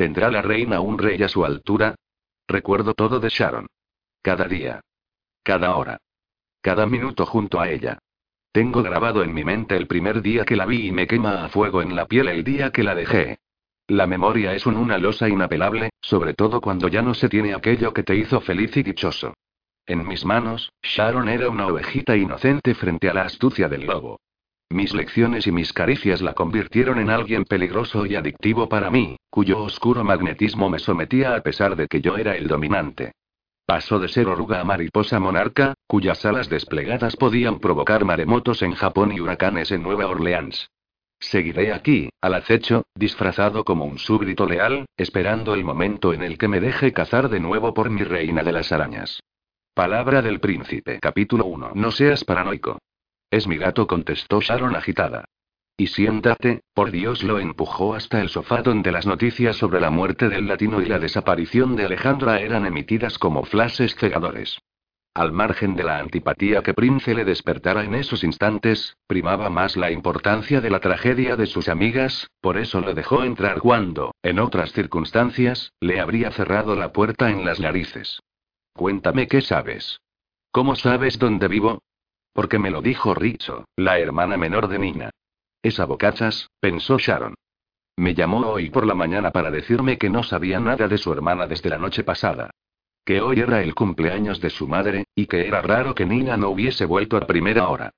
¿Tendrá la reina un rey a su altura? Recuerdo todo de Sharon. Cada día. Cada hora. Cada minuto junto a ella. Tengo grabado en mi mente el primer día que la vi y me quema a fuego en la piel el día que la dejé. La memoria es un una losa inapelable, sobre todo cuando ya no se tiene aquello que te hizo feliz y dichoso. En mis manos, Sharon era una ovejita inocente frente a la astucia del lobo. Mis lecciones y mis caricias la convirtieron en alguien peligroso y adictivo para mí, cuyo oscuro magnetismo me sometía a pesar de que yo era el dominante. Pasó de ser oruga a mariposa monarca, cuyas alas desplegadas podían provocar maremotos en Japón y huracanes en Nueva Orleans. Seguiré aquí, al acecho, disfrazado como un súbdito leal, esperando el momento en el que me deje cazar de nuevo por mi reina de las arañas. Palabra del príncipe. Capítulo 1. No seas paranoico. Es mi gato, contestó Sharon agitada. Y siéntate, por Dios lo empujó hasta el sofá donde las noticias sobre la muerte del latino y la desaparición de Alejandra eran emitidas como flashes cegadores. Al margen de la antipatía que Prince le despertara en esos instantes, primaba más la importancia de la tragedia de sus amigas, por eso lo dejó entrar cuando, en otras circunstancias, le habría cerrado la puerta en las narices. Cuéntame qué sabes. ¿Cómo sabes dónde vivo? Porque me lo dijo Richo, la hermana menor de Nina. Esa bocachas, pensó Sharon. Me llamó hoy por la mañana para decirme que no sabía nada de su hermana desde la noche pasada. Que hoy era el cumpleaños de su madre, y que era raro que Nina no hubiese vuelto a primera hora.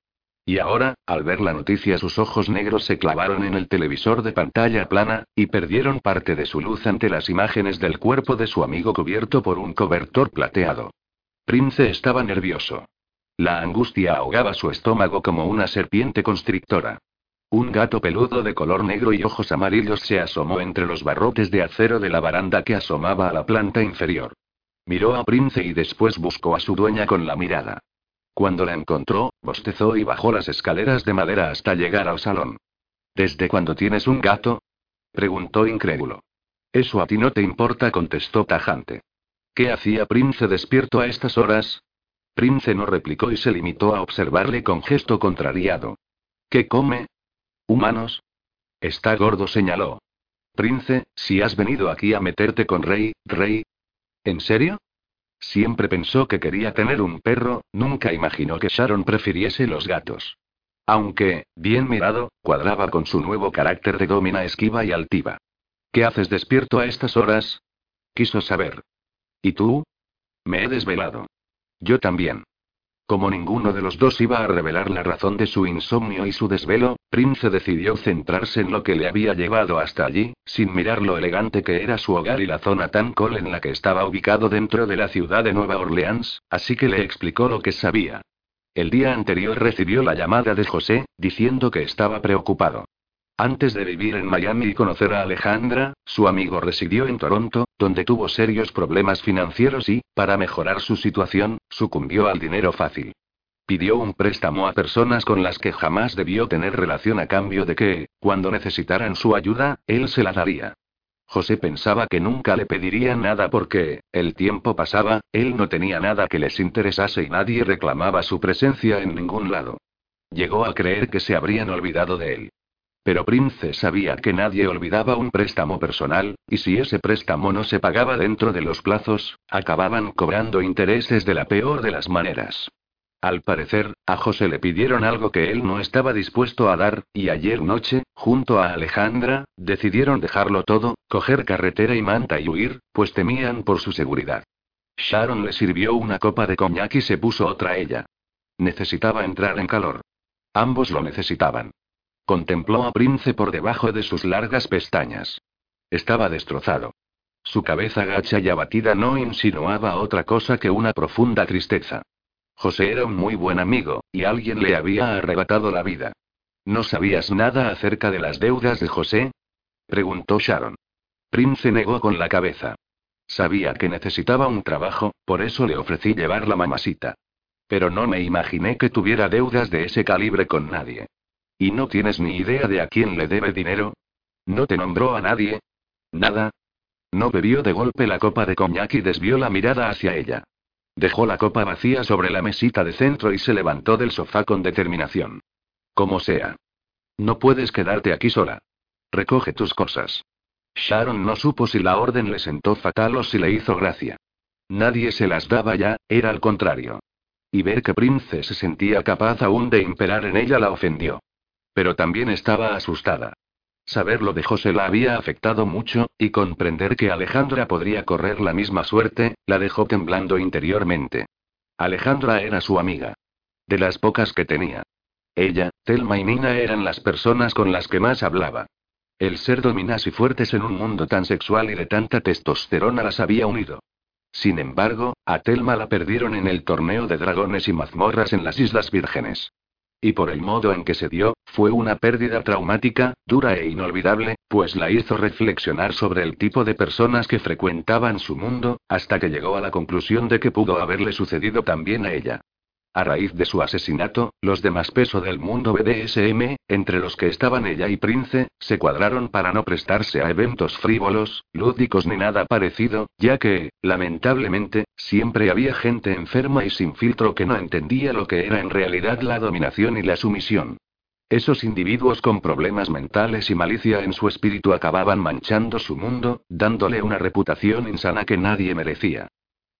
Y ahora, al ver la noticia, sus ojos negros se clavaron en el televisor de pantalla plana, y perdieron parte de su luz ante las imágenes del cuerpo de su amigo cubierto por un cobertor plateado. Prince estaba nervioso. La angustia ahogaba su estómago como una serpiente constrictora. Un gato peludo de color negro y ojos amarillos se asomó entre los barrotes de acero de la baranda que asomaba a la planta inferior. Miró a Prince y después buscó a su dueña con la mirada. Cuando la encontró, bostezó y bajó las escaleras de madera hasta llegar al salón. ¿Desde cuándo tienes un gato? preguntó incrédulo. Eso a ti no te importa, contestó tajante. ¿Qué hacía Prince despierto a estas horas? Prince no replicó y se limitó a observarle con gesto contrariado. ¿Qué come? ¿Humanos? Está gordo, señaló. Prince, si has venido aquí a meterte con Rey, Rey. ¿En serio? Siempre pensó que quería tener un perro, nunca imaginó que Sharon prefiriese los gatos. Aunque, bien mirado, cuadraba con su nuevo carácter de domina esquiva y altiva. ¿Qué haces despierto a estas horas? Quiso saber. ¿Y tú? Me he desvelado. Yo también. Como ninguno de los dos iba a revelar la razón de su insomnio y su desvelo, Prince decidió centrarse en lo que le había llevado hasta allí, sin mirar lo elegante que era su hogar y la zona tan col en la que estaba ubicado dentro de la ciudad de Nueva Orleans, así que le explicó lo que sabía. El día anterior recibió la llamada de José, diciendo que estaba preocupado. Antes de vivir en Miami y conocer a Alejandra, su amigo residió en Toronto, donde tuvo serios problemas financieros y, para mejorar su situación, sucumbió al dinero fácil. Pidió un préstamo a personas con las que jamás debió tener relación a cambio de que, cuando necesitaran su ayuda, él se la daría. José pensaba que nunca le pediría nada porque, el tiempo pasaba, él no tenía nada que les interesase y nadie reclamaba su presencia en ningún lado. Llegó a creer que se habrían olvidado de él. Pero Prince sabía que nadie olvidaba un préstamo personal, y si ese préstamo no se pagaba dentro de los plazos, acababan cobrando intereses de la peor de las maneras. Al parecer, a José le pidieron algo que él no estaba dispuesto a dar, y ayer noche, junto a Alejandra, decidieron dejarlo todo, coger carretera y manta y huir, pues temían por su seguridad. Sharon le sirvió una copa de coñac y se puso otra ella. Necesitaba entrar en calor. Ambos lo necesitaban. Contempló a Prince por debajo de sus largas pestañas. Estaba destrozado. Su cabeza gacha y abatida no insinuaba otra cosa que una profunda tristeza. José era un muy buen amigo, y alguien le había arrebatado la vida. ¿No sabías nada acerca de las deudas de José? preguntó Sharon. Prince negó con la cabeza. Sabía que necesitaba un trabajo, por eso le ofrecí llevar la mamasita. Pero no me imaginé que tuviera deudas de ese calibre con nadie. ¿Y no tienes ni idea de a quién le debe dinero? ¿No te nombró a nadie? ¿Nada? No bebió de golpe la copa de coñac y desvió la mirada hacia ella. Dejó la copa vacía sobre la mesita de centro y se levantó del sofá con determinación. Como sea. No puedes quedarte aquí sola. Recoge tus cosas. Sharon no supo si la orden le sentó fatal o si le hizo gracia. Nadie se las daba ya, era al contrario. Y ver que Prince se sentía capaz aún de imperar en ella la ofendió. Pero también estaba asustada. Saberlo de José la había afectado mucho, y comprender que Alejandra podría correr la misma suerte, la dejó temblando interiormente. Alejandra era su amiga. De las pocas que tenía. Ella, Telma y Nina eran las personas con las que más hablaba. El ser dominas y fuertes en un mundo tan sexual y de tanta testosterona las había unido. Sin embargo, a Telma la perdieron en el torneo de dragones y mazmorras en las Islas Vírgenes. Y por el modo en que se dio, fue una pérdida traumática, dura e inolvidable, pues la hizo reflexionar sobre el tipo de personas que frecuentaban su mundo, hasta que llegó a la conclusión de que pudo haberle sucedido también a ella. A raíz de su asesinato, los de más peso del mundo BDSM, entre los que estaban ella y Prince, se cuadraron para no prestarse a eventos frívolos, lúdicos ni nada parecido, ya que, lamentablemente, siempre había gente enferma y sin filtro que no entendía lo que era en realidad la dominación y la sumisión. Esos individuos con problemas mentales y malicia en su espíritu acababan manchando su mundo, dándole una reputación insana que nadie merecía.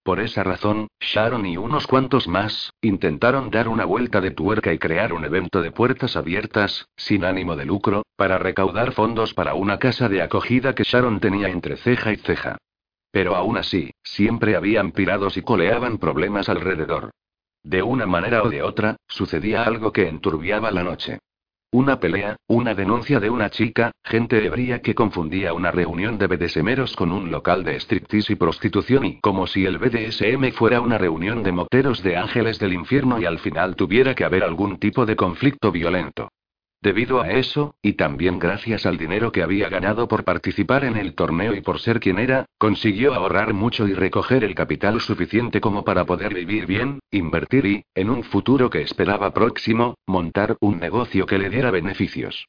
Por esa razón, Sharon y unos cuantos más, intentaron dar una vuelta de tuerca y crear un evento de puertas abiertas, sin ánimo de lucro, para recaudar fondos para una casa de acogida que Sharon tenía entre ceja y ceja. Pero aún así, siempre habían pirados y coleaban problemas alrededor. De una manera o de otra, sucedía algo que enturbiaba la noche. Una pelea, una denuncia de una chica, gente ebria que confundía una reunión de BDSMeros con un local de striptease y prostitución y como si el BDSM fuera una reunión de moteros de ángeles del infierno y al final tuviera que haber algún tipo de conflicto violento. Debido a eso, y también gracias al dinero que había ganado por participar en el torneo y por ser quien era, consiguió ahorrar mucho y recoger el capital suficiente como para poder vivir bien, invertir y, en un futuro que esperaba próximo, montar un negocio que le diera beneficios.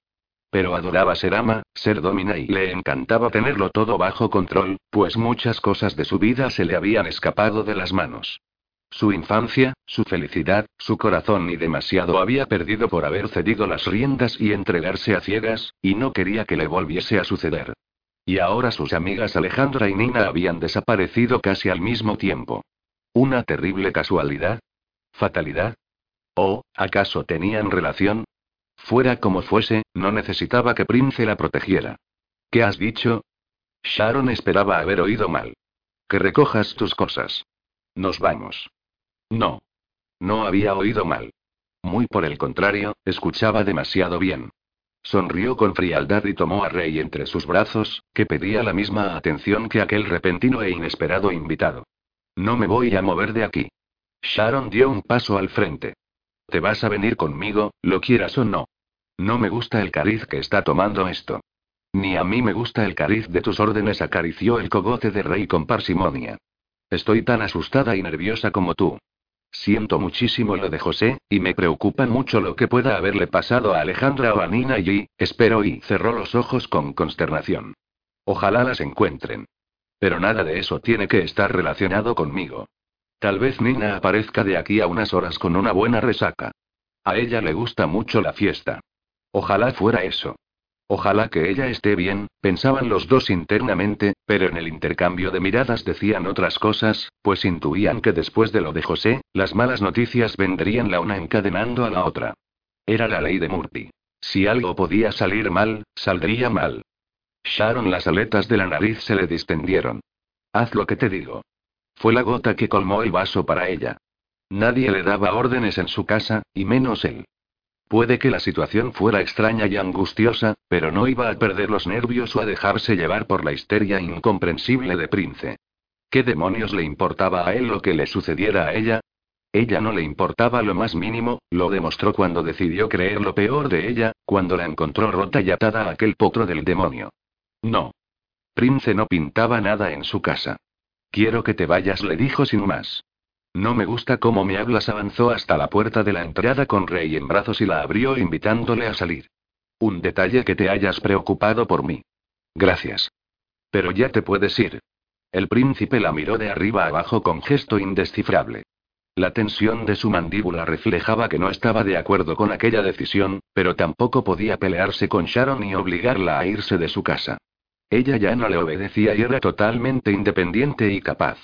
Pero adoraba ser ama, ser domina y le encantaba tenerlo todo bajo control, pues muchas cosas de su vida se le habían escapado de las manos. Su infancia, su felicidad, su corazón y demasiado había perdido por haber cedido las riendas y entregarse a ciegas, y no quería que le volviese a suceder. Y ahora sus amigas Alejandra y Nina habían desaparecido casi al mismo tiempo. ¿Una terrible casualidad? ¿Fatalidad? ¿O, acaso tenían relación? Fuera como fuese, no necesitaba que Prince la protegiera. ¿Qué has dicho? Sharon esperaba haber oído mal. Que recojas tus cosas. Nos vamos. No. No había oído mal. Muy por el contrario, escuchaba demasiado bien. Sonrió con frialdad y tomó a Rey entre sus brazos, que pedía la misma atención que aquel repentino e inesperado invitado. No me voy a mover de aquí. Sharon dio un paso al frente. Te vas a venir conmigo, lo quieras o no. No me gusta el cariz que está tomando esto. Ni a mí me gusta el cariz de tus órdenes, acarició el cogote de Rey con parsimonia. Estoy tan asustada y nerviosa como tú. Siento muchísimo lo de José, y me preocupa mucho lo que pueda haberle pasado a Alejandra o a Nina y, espero y cerró los ojos con consternación. Ojalá las encuentren. Pero nada de eso tiene que estar relacionado conmigo. Tal vez Nina aparezca de aquí a unas horas con una buena resaca. A ella le gusta mucho la fiesta. Ojalá fuera eso. Ojalá que ella esté bien, pensaban los dos internamente, pero en el intercambio de miradas decían otras cosas, pues intuían que después de lo de José, las malas noticias vendrían la una encadenando a la otra. Era la ley de Murphy. Si algo podía salir mal, saldría mal. Sharon las aletas de la nariz se le distendieron. Haz lo que te digo. Fue la gota que colmó el vaso para ella. Nadie le daba órdenes en su casa, y menos él. Puede que la situación fuera extraña y angustiosa, pero no iba a perder los nervios o a dejarse llevar por la histeria incomprensible de Prince. ¿Qué demonios le importaba a él lo que le sucediera a ella? Ella no le importaba lo más mínimo, lo demostró cuando decidió creer lo peor de ella, cuando la encontró rota y atada a aquel potro del demonio. No. Prince no pintaba nada en su casa. Quiero que te vayas, le dijo sin más. No me gusta cómo me hablas. Avanzó hasta la puerta de la entrada con Rey en brazos y la abrió invitándole a salir. Un detalle que te hayas preocupado por mí. Gracias. Pero ya te puedes ir. El príncipe la miró de arriba abajo con gesto indescifrable. La tensión de su mandíbula reflejaba que no estaba de acuerdo con aquella decisión, pero tampoco podía pelearse con Sharon y obligarla a irse de su casa. Ella ya no le obedecía y era totalmente independiente y capaz.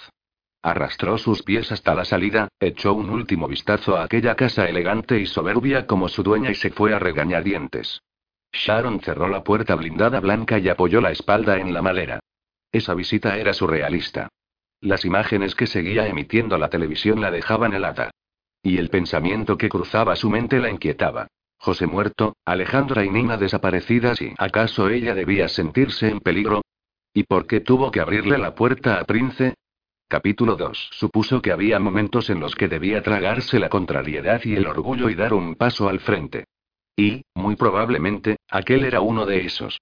Arrastró sus pies hasta la salida, echó un último vistazo a aquella casa elegante y soberbia como su dueña y se fue a regañadientes. Sharon cerró la puerta blindada blanca y apoyó la espalda en la malera. Esa visita era surrealista. Las imágenes que seguía emitiendo la televisión la dejaban helada. Y el pensamiento que cruzaba su mente la inquietaba. José muerto, Alejandra y Nina desaparecidas y ¿acaso ella debía sentirse en peligro? ¿Y por qué tuvo que abrirle la puerta a Prince? Capítulo 2. Supuso que había momentos en los que debía tragarse la contrariedad y el orgullo y dar un paso al frente. Y, muy probablemente, aquel era uno de esos.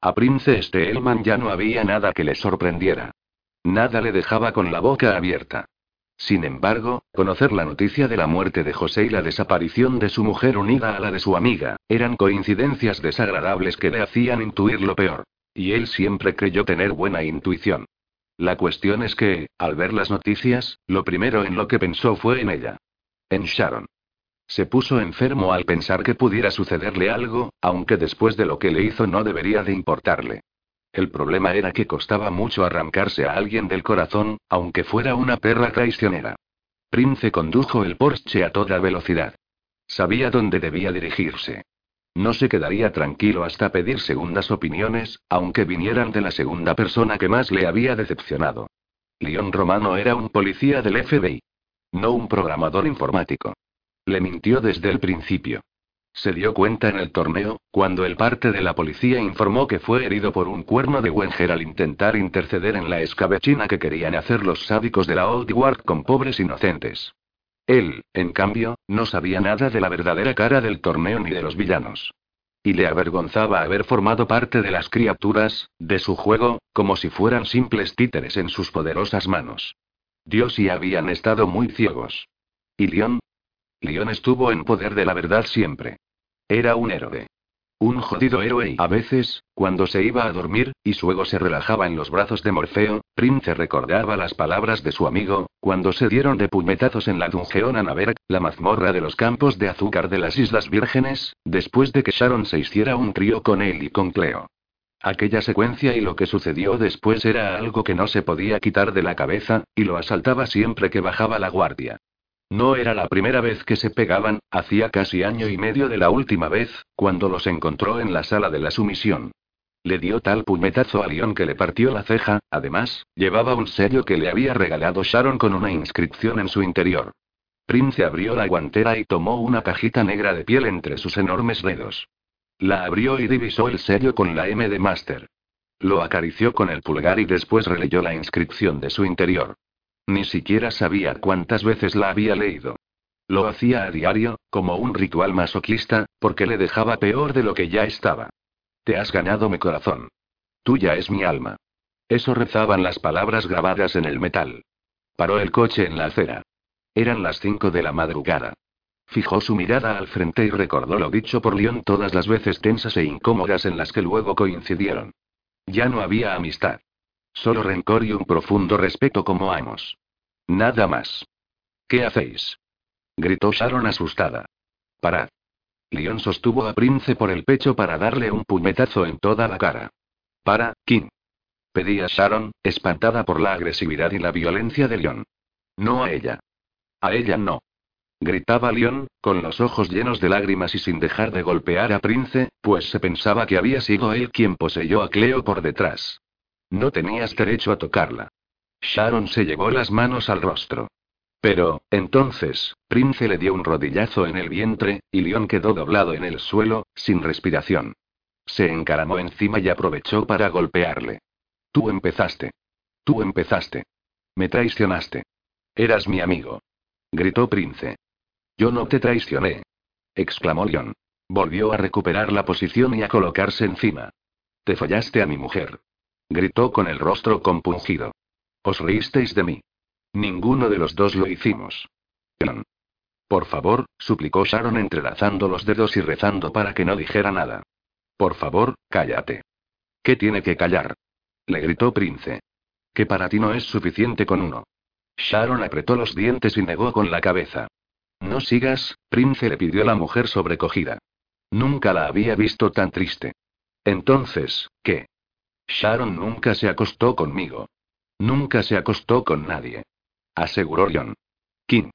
A Prince Stellman ya no había nada que le sorprendiera. Nada le dejaba con la boca abierta. Sin embargo, conocer la noticia de la muerte de José y la desaparición de su mujer unida a la de su amiga, eran coincidencias desagradables que le hacían intuir lo peor. Y él siempre creyó tener buena intuición. La cuestión es que, al ver las noticias, lo primero en lo que pensó fue en ella. En Sharon. Se puso enfermo al pensar que pudiera sucederle algo, aunque después de lo que le hizo no debería de importarle. El problema era que costaba mucho arrancarse a alguien del corazón, aunque fuera una perra traicionera. Prince condujo el Porsche a toda velocidad. Sabía dónde debía dirigirse. No se quedaría tranquilo hasta pedir segundas opiniones, aunque vinieran de la segunda persona que más le había decepcionado. León Romano era un policía del FBI. No un programador informático. Le mintió desde el principio. Se dio cuenta en el torneo, cuando el parte de la policía informó que fue herido por un cuerno de Wenger al intentar interceder en la escabechina que querían hacer los sádicos de la Old Guard con pobres inocentes. Él, en cambio, no sabía nada de la verdadera cara del torneo ni de los villanos. Y le avergonzaba haber formado parte de las criaturas, de su juego, como si fueran simples títeres en sus poderosas manos. Dios y habían estado muy ciegos. ¿Y León? León estuvo en poder de la verdad siempre. Era un héroe. Un jodido héroe a veces, cuando se iba a dormir, y su ego se relajaba en los brazos de Morfeo, Prince recordaba las palabras de su amigo, cuando se dieron de puñetazos en la Dungeon Anaberg, la mazmorra de los campos de azúcar de las Islas Vírgenes, después de que Sharon se hiciera un trío con él y con Cleo. Aquella secuencia y lo que sucedió después era algo que no se podía quitar de la cabeza, y lo asaltaba siempre que bajaba la guardia. No era la primera vez que se pegaban, hacía casi año y medio de la última vez, cuando los encontró en la sala de la sumisión. Le dio tal puñetazo a León que le partió la ceja, además, llevaba un sello que le había regalado Sharon con una inscripción en su interior. Prince abrió la guantera y tomó una cajita negra de piel entre sus enormes dedos. La abrió y divisó el sello con la M de Master. Lo acarició con el pulgar y después releyó la inscripción de su interior. Ni siquiera sabía cuántas veces la había leído. Lo hacía a diario, como un ritual masoquista, porque le dejaba peor de lo que ya estaba. Te has ganado mi corazón. Tuya es mi alma. Eso rezaban las palabras grabadas en el metal. Paró el coche en la acera. Eran las cinco de la madrugada. Fijó su mirada al frente y recordó lo dicho por León todas las veces tensas e incómodas en las que luego coincidieron. Ya no había amistad. Solo rencor y un profundo respeto como amos. Nada más. ¿Qué hacéis? Gritó Sharon asustada. Parad. Leon sostuvo a Prince por el pecho para darle un puñetazo en toda la cara. Para, Kim. Pedía Sharon, espantada por la agresividad y la violencia de Leon. No a ella. A ella no. Gritaba Leon, con los ojos llenos de lágrimas y sin dejar de golpear a Prince, pues se pensaba que había sido él quien poseyó a Cleo por detrás. No tenías derecho a tocarla. Sharon se llevó las manos al rostro. Pero, entonces, Prince le dio un rodillazo en el vientre, y León quedó doblado en el suelo, sin respiración. Se encaramó encima y aprovechó para golpearle. Tú empezaste. Tú empezaste. Me traicionaste. Eras mi amigo. Gritó Prince. Yo no te traicioné. exclamó León. Volvió a recuperar la posición y a colocarse encima. Te fallaste a mi mujer. Gritó con el rostro compungido. Os reísteis de mí. Ninguno de los dos lo hicimos. Por favor, suplicó Sharon entrelazando los dedos y rezando para que no dijera nada. Por favor, cállate. ¿Qué tiene que callar? Le gritó Prince. Que para ti no es suficiente con uno. Sharon apretó los dientes y negó con la cabeza. No sigas, Prince le pidió la mujer sobrecogida. Nunca la había visto tan triste. Entonces, ¿qué? Sharon nunca se acostó conmigo. Nunca se acostó con nadie. Aseguró Leon. Kim.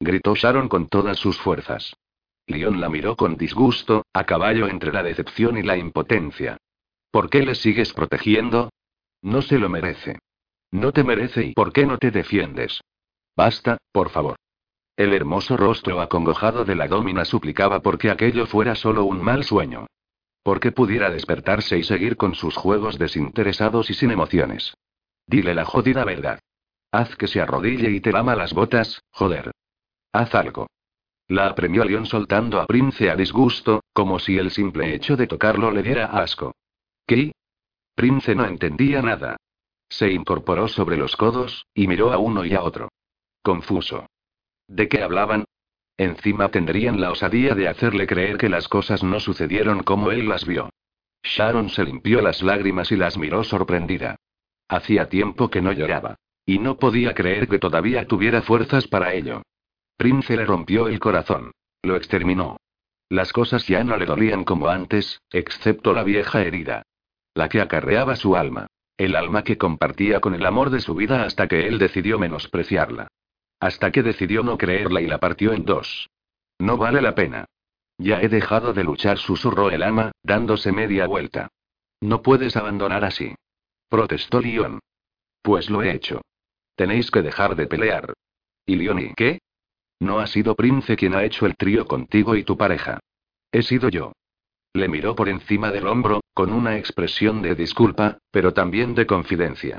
Gritó Sharon con todas sus fuerzas. Leon la miró con disgusto, a caballo entre la decepción y la impotencia. ¿Por qué le sigues protegiendo? No se lo merece. No te merece y ¿por qué no te defiendes? Basta, por favor. El hermoso rostro acongojado de la domina suplicaba porque aquello fuera solo un mal sueño. Porque pudiera despertarse y seguir con sus juegos desinteresados y sin emociones. Dile la jodida verdad. Haz que se arrodille y te lama las botas, joder. Haz algo. La apremió León soltando a Prince a disgusto, como si el simple hecho de tocarlo le diera asco. ¿Qué? Prince no entendía nada. Se incorporó sobre los codos, y miró a uno y a otro. Confuso. ¿De qué hablaban? Encima tendrían la osadía de hacerle creer que las cosas no sucedieron como él las vio. Sharon se limpió las lágrimas y las miró sorprendida. Hacía tiempo que no lloraba. Y no podía creer que todavía tuviera fuerzas para ello. Prince le rompió el corazón. Lo exterminó. Las cosas ya no le dolían como antes, excepto la vieja herida. La que acarreaba su alma. El alma que compartía con el amor de su vida hasta que él decidió menospreciarla. Hasta que decidió no creerla y la partió en dos. No vale la pena. Ya he dejado de luchar, susurró el ama, dándose media vuelta. No puedes abandonar así. Protestó Leon. Pues lo he hecho. Tenéis que dejar de pelear. ¿Y Leon y qué? No ha sido Prince quien ha hecho el trío contigo y tu pareja. He sido yo. Le miró por encima del hombro, con una expresión de disculpa, pero también de confidencia.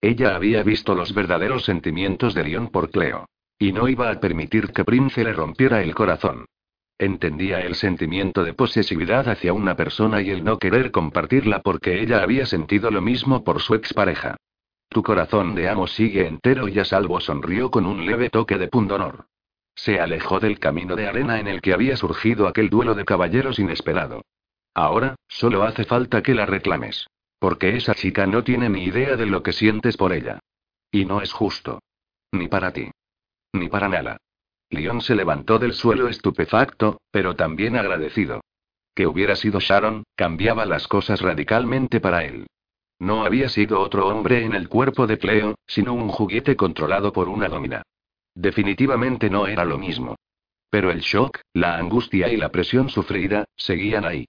Ella había visto los verdaderos sentimientos de Leon por Cleo. Y no iba a permitir que Prince le rompiera el corazón. Entendía el sentimiento de posesividad hacia una persona y el no querer compartirla porque ella había sentido lo mismo por su expareja. Tu corazón de amo sigue entero y a salvo sonrió con un leve toque de pundonor. Se alejó del camino de arena en el que había surgido aquel duelo de caballeros inesperado. Ahora, solo hace falta que la reclames. Porque esa chica no tiene ni idea de lo que sientes por ella. Y no es justo. Ni para ti. Ni para Nala. Leon se levantó del suelo estupefacto, pero también agradecido. Que hubiera sido Sharon, cambiaba las cosas radicalmente para él. No había sido otro hombre en el cuerpo de Cleo, sino un juguete controlado por una domina. Definitivamente no era lo mismo. Pero el shock, la angustia y la presión sufrida, seguían ahí.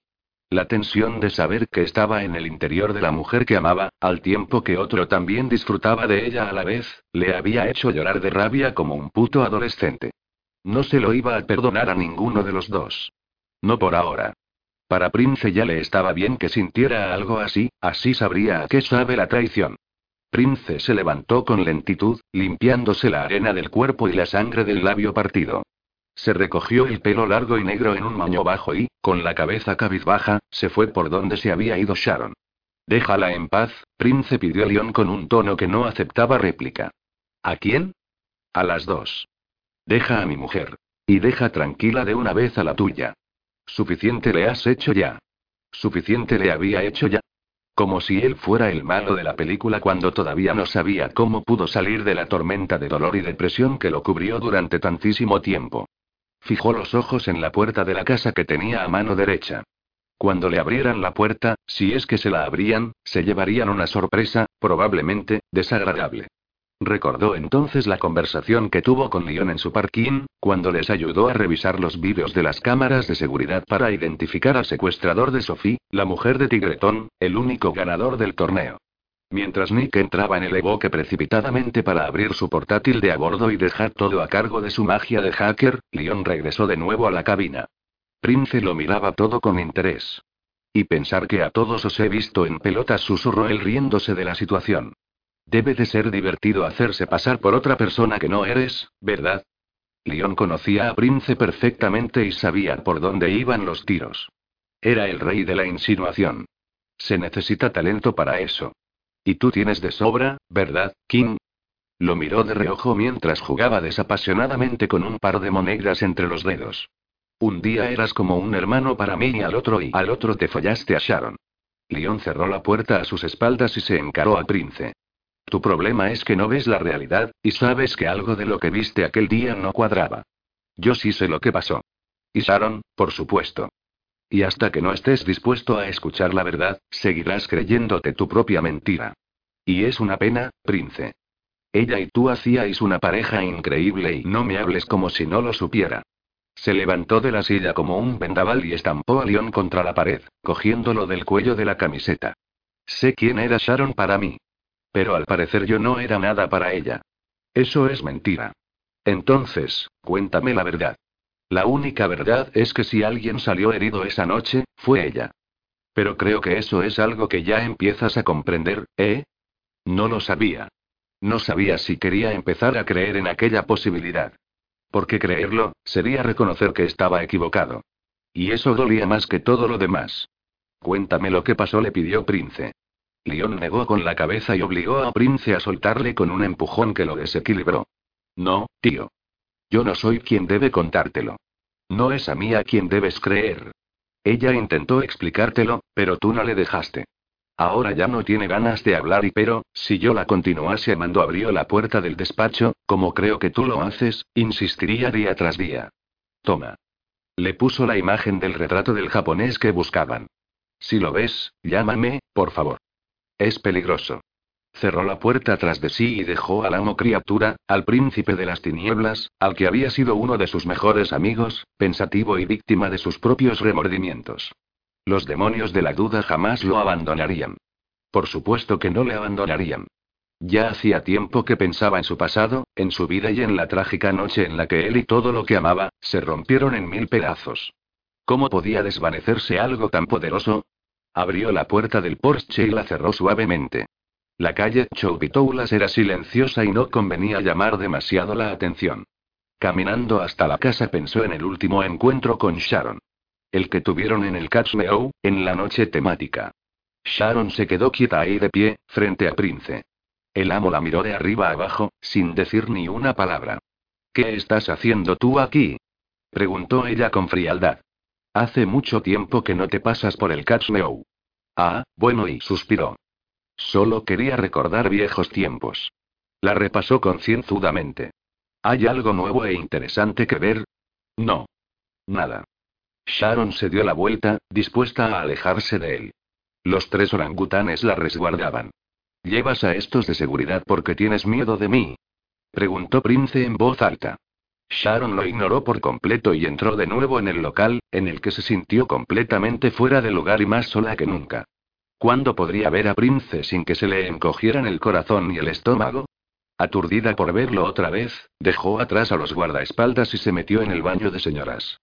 La tensión de saber que estaba en el interior de la mujer que amaba, al tiempo que otro también disfrutaba de ella a la vez, le había hecho llorar de rabia como un puto adolescente. No se lo iba a perdonar a ninguno de los dos. No por ahora. Para Prince ya le estaba bien que sintiera algo así, así sabría a qué sabe la traición. Prince se levantó con lentitud, limpiándose la arena del cuerpo y la sangre del labio partido. Se recogió el pelo largo y negro en un moño bajo y, con la cabeza cabizbaja, se fue por donde se había ido Sharon. Déjala en paz, Prince pidió a Leon con un tono que no aceptaba réplica. ¿A quién? A las dos. Deja a mi mujer. Y deja tranquila de una vez a la tuya. Suficiente le has hecho ya. Suficiente le había hecho ya. Como si él fuera el malo de la película cuando todavía no sabía cómo pudo salir de la tormenta de dolor y depresión que lo cubrió durante tantísimo tiempo. Fijó los ojos en la puerta de la casa que tenía a mano derecha. Cuando le abrieran la puerta, si es que se la abrían, se llevarían una sorpresa, probablemente, desagradable. Recordó entonces la conversación que tuvo con Leon en su parking, cuando les ayudó a revisar los vídeos de las cámaras de seguridad para identificar al secuestrador de Sophie, la mujer de Tigretón, el único ganador del torneo. Mientras Nick entraba en el evoque precipitadamente para abrir su portátil de a bordo y dejar todo a cargo de su magia de hacker, Leon regresó de nuevo a la cabina. Prince lo miraba todo con interés. Y pensar que a todos os he visto en pelotas, susurró él riéndose de la situación. Debe de ser divertido hacerse pasar por otra persona que no eres, ¿verdad? Leon conocía a Prince perfectamente y sabía por dónde iban los tiros. Era el rey de la insinuación. Se necesita talento para eso. Y tú tienes de sobra, ¿verdad, King? Lo miró de reojo mientras jugaba desapasionadamente con un par de monedas entre los dedos. Un día eras como un hermano para mí y al otro y al otro te follaste a Sharon. Leon cerró la puerta a sus espaldas y se encaró al Prince. Tu problema es que no ves la realidad, y sabes que algo de lo que viste aquel día no cuadraba. Yo sí sé lo que pasó. Y Sharon, por supuesto. Y hasta que no estés dispuesto a escuchar la verdad, seguirás creyéndote tu propia mentira. Y es una pena, Prince. Ella y tú hacíais una pareja increíble y no me hables como si no lo supiera. Se levantó de la silla como un vendaval y estampó a León contra la pared, cogiéndolo del cuello de la camiseta. Sé quién era Sharon para mí. Pero al parecer yo no era nada para ella. Eso es mentira. Entonces, cuéntame la verdad. La única verdad es que si alguien salió herido esa noche, fue ella. Pero creo que eso es algo que ya empiezas a comprender, ¿eh? No lo sabía. No sabía si quería empezar a creer en aquella posibilidad. Porque creerlo, sería reconocer que estaba equivocado. Y eso dolía más que todo lo demás. Cuéntame lo que pasó, le pidió Prince. León negó con la cabeza y obligó a Prince a soltarle con un empujón que lo desequilibró. No, tío. Yo no soy quien debe contártelo. No es a mí a quien debes creer. Ella intentó explicártelo, pero tú no le dejaste. Ahora ya no tiene ganas de hablar y pero, si yo la continuase mando abrió la puerta del despacho, como creo que tú lo haces, insistiría día tras día. Toma. Le puso la imagen del retrato del japonés que buscaban. Si lo ves, llámame, por favor. Es peligroso. Cerró la puerta tras de sí y dejó al amo criatura, al príncipe de las tinieblas, al que había sido uno de sus mejores amigos, pensativo y víctima de sus propios remordimientos. Los demonios de la duda jamás lo abandonarían. Por supuesto que no le abandonarían. Ya hacía tiempo que pensaba en su pasado, en su vida y en la trágica noche en la que él y todo lo que amaba, se rompieron en mil pedazos. ¿Cómo podía desvanecerse algo tan poderoso? Abrió la puerta del Porsche y la cerró suavemente. La calle Choupitoulas era silenciosa y no convenía llamar demasiado la atención. Caminando hasta la casa pensó en el último encuentro con Sharon. El que tuvieron en el Catch en la noche temática. Sharon se quedó quieta ahí de pie, frente a Prince. El amo la miró de arriba abajo, sin decir ni una palabra. ¿Qué estás haciendo tú aquí? preguntó ella con frialdad. Hace mucho tiempo que no te pasas por el Catch Ah, bueno, y suspiró. Solo quería recordar viejos tiempos. La repasó concienzudamente. ¿Hay algo nuevo e interesante que ver? No. Nada. Sharon se dio la vuelta, dispuesta a alejarse de él. Los tres orangutanes la resguardaban. ¿Llevas a estos de seguridad porque tienes miedo de mí? Preguntó Prince en voz alta. Sharon lo ignoró por completo y entró de nuevo en el local, en el que se sintió completamente fuera de lugar y más sola que nunca. ¿Cuándo podría ver a Prince sin que se le encogieran el corazón y el estómago? Aturdida por verlo otra vez, dejó atrás a los guardaespaldas y se metió en el baño de señoras.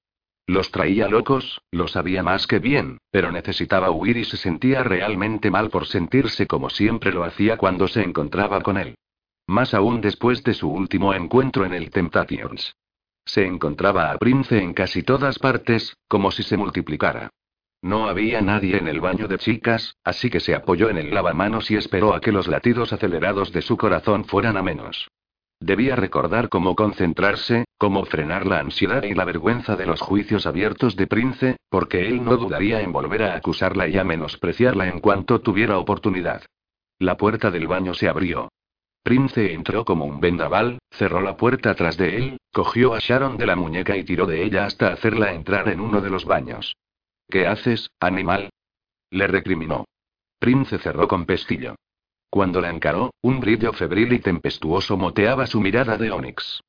Los traía locos, lo sabía más que bien, pero necesitaba huir y se sentía realmente mal por sentirse como siempre lo hacía cuando se encontraba con él. Más aún después de su último encuentro en el Temptations. Se encontraba a Prince en casi todas partes, como si se multiplicara. No había nadie en el baño de chicas, así que se apoyó en el lavamanos y esperó a que los latidos acelerados de su corazón fueran a menos. Debía recordar cómo concentrarse, cómo frenar la ansiedad y la vergüenza de los juicios abiertos de Prince, porque él no dudaría en volver a acusarla y a menospreciarla en cuanto tuviera oportunidad. La puerta del baño se abrió. Prince entró como un vendaval, cerró la puerta tras de él, cogió a Sharon de la muñeca y tiró de ella hasta hacerla entrar en uno de los baños. ¿Qué haces, animal? Le recriminó. Prince cerró con pestillo. Cuando la encaró, un brillo febril y tempestuoso moteaba su mirada de Onix.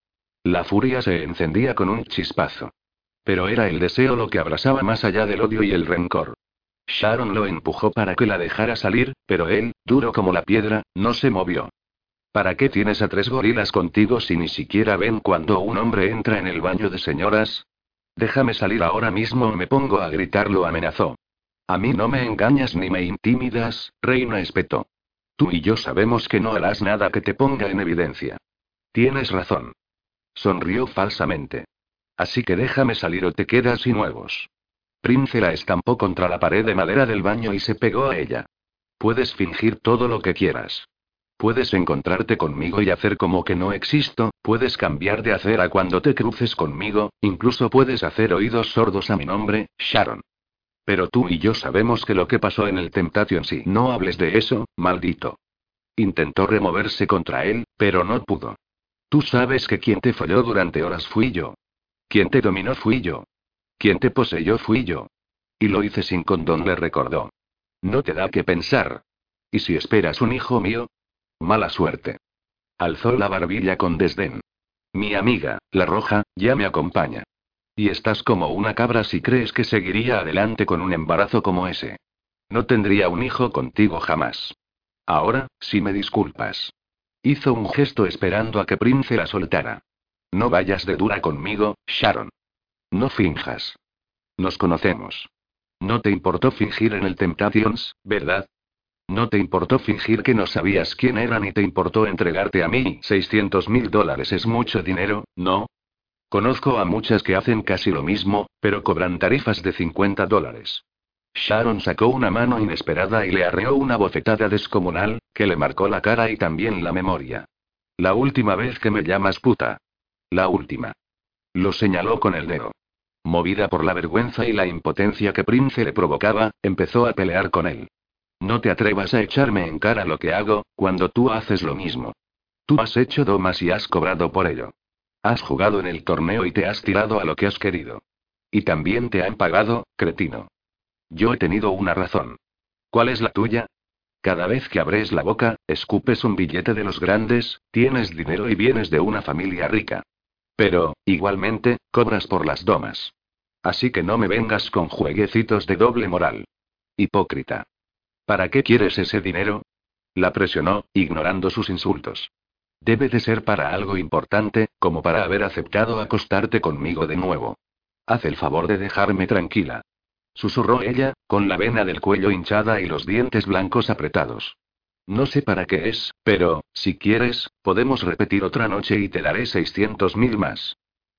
La furia se encendía con un chispazo. Pero era el deseo lo que abrasaba más allá del odio y el rencor. Sharon lo empujó para que la dejara salir, pero él, duro como la piedra, no se movió. ¿Para qué tienes a tres gorilas contigo si ni siquiera ven cuando un hombre entra en el baño de señoras? Déjame salir ahora mismo o me pongo a gritar, lo amenazó. A mí no me engañas ni me intimidas, reina espetó. Tú y yo sabemos que no harás nada que te ponga en evidencia. Tienes razón. Sonrió falsamente. Así que déjame salir o te quedas sin nuevos. Prince la estampó contra la pared de madera del baño y se pegó a ella. Puedes fingir todo lo que quieras. Puedes encontrarte conmigo y hacer como que no existo, puedes cambiar de acera cuando te cruces conmigo, incluso puedes hacer oídos sordos a mi nombre, Sharon. Pero tú y yo sabemos que lo que pasó en el Temptation sí. No hables de eso, maldito. Intentó removerse contra él, pero no pudo. Tú sabes que quien te falló durante horas fui yo. Quien te dominó fui yo. Quien te poseyó fui yo. Y lo hice sin condón, le recordó. No te da que pensar. ¿Y si esperas un hijo mío? Mala suerte. Alzó la barbilla con desdén. Mi amiga, la roja, ya me acompaña. Y estás como una cabra si crees que seguiría adelante con un embarazo como ese. No tendría un hijo contigo jamás. Ahora, si me disculpas. Hizo un gesto esperando a que Prince la soltara. No vayas de dura conmigo, Sharon. No finjas. Nos conocemos. No te importó fingir en el Temptations, ¿verdad? No te importó fingir que no sabías quién era ni te importó entregarte a mí. 600 mil dólares es mucho dinero, ¿no? Conozco a muchas que hacen casi lo mismo, pero cobran tarifas de 50 dólares. Sharon sacó una mano inesperada y le arreó una bofetada descomunal, que le marcó la cara y también la memoria. La última vez que me llamas puta. La última. Lo señaló con el dedo. Movida por la vergüenza y la impotencia que Prince le provocaba, empezó a pelear con él. No te atrevas a echarme en cara lo que hago, cuando tú haces lo mismo. Tú has hecho domas y has cobrado por ello. Has jugado en el torneo y te has tirado a lo que has querido. Y también te han pagado, cretino. Yo he tenido una razón. ¿Cuál es la tuya? Cada vez que abres la boca, escupes un billete de los grandes, tienes dinero y vienes de una familia rica. Pero, igualmente, cobras por las domas. Así que no me vengas con jueguecitos de doble moral. Hipócrita. ¿Para qué quieres ese dinero? La presionó, ignorando sus insultos. Debe de ser para algo importante, como para haber aceptado acostarte conmigo de nuevo. Haz el favor de dejarme tranquila. Susurró ella, con la vena del cuello hinchada y los dientes blancos apretados. No sé para qué es, pero, si quieres, podemos repetir otra noche y te daré 600 mil más.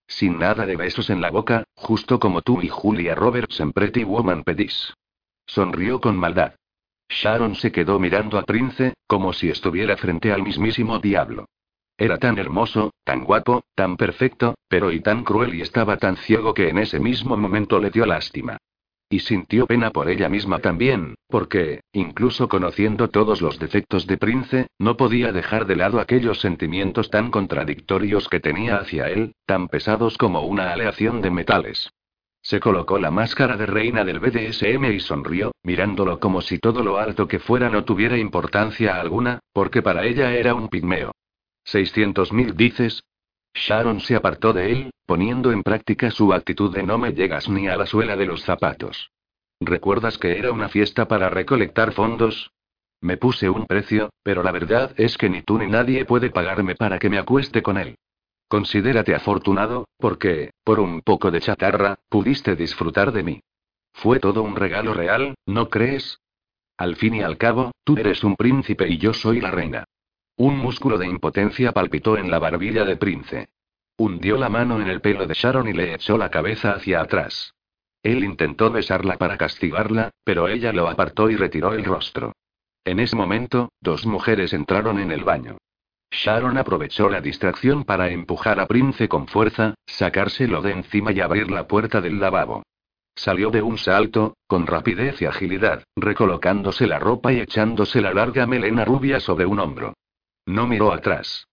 Sin nada de besos en la boca, justo como tú y Julia Roberts en Pretty Woman pedís. Sonrió con maldad. Sharon se quedó mirando a Prince, como si estuviera frente al mismísimo diablo. Era tan hermoso, tan guapo, tan perfecto, pero y tan cruel y estaba tan ciego que en ese mismo momento le dio lástima. Y sintió pena por ella misma también, porque, incluso conociendo todos los defectos de Prince, no podía dejar de lado aquellos sentimientos tan contradictorios que tenía hacia él, tan pesados como una aleación de metales. Se colocó la máscara de reina del BDSM y sonrió, mirándolo como si todo lo alto que fuera no tuviera importancia alguna, porque para ella era un pigmeo. ¿Seiscientos mil dices? Sharon se apartó de él, poniendo en práctica su actitud de no me llegas ni a la suela de los zapatos. ¿Recuerdas que era una fiesta para recolectar fondos? Me puse un precio, pero la verdad es que ni tú ni nadie puede pagarme para que me acueste con él. Considérate afortunado, porque, por un poco de chatarra, pudiste disfrutar de mí. Fue todo un regalo real, ¿no crees? Al fin y al cabo, tú eres un príncipe y yo soy la reina. Un músculo de impotencia palpitó en la barbilla de Prince. Hundió la mano en el pelo de Sharon y le echó la cabeza hacia atrás. Él intentó besarla para castigarla, pero ella lo apartó y retiró el rostro. En ese momento, dos mujeres entraron en el baño. Sharon aprovechó la distracción para empujar a Prince con fuerza, sacárselo de encima y abrir la puerta del lavabo. Salió de un salto, con rapidez y agilidad, recolocándose la ropa y echándose la larga melena rubia sobre un hombro. No miró atrás.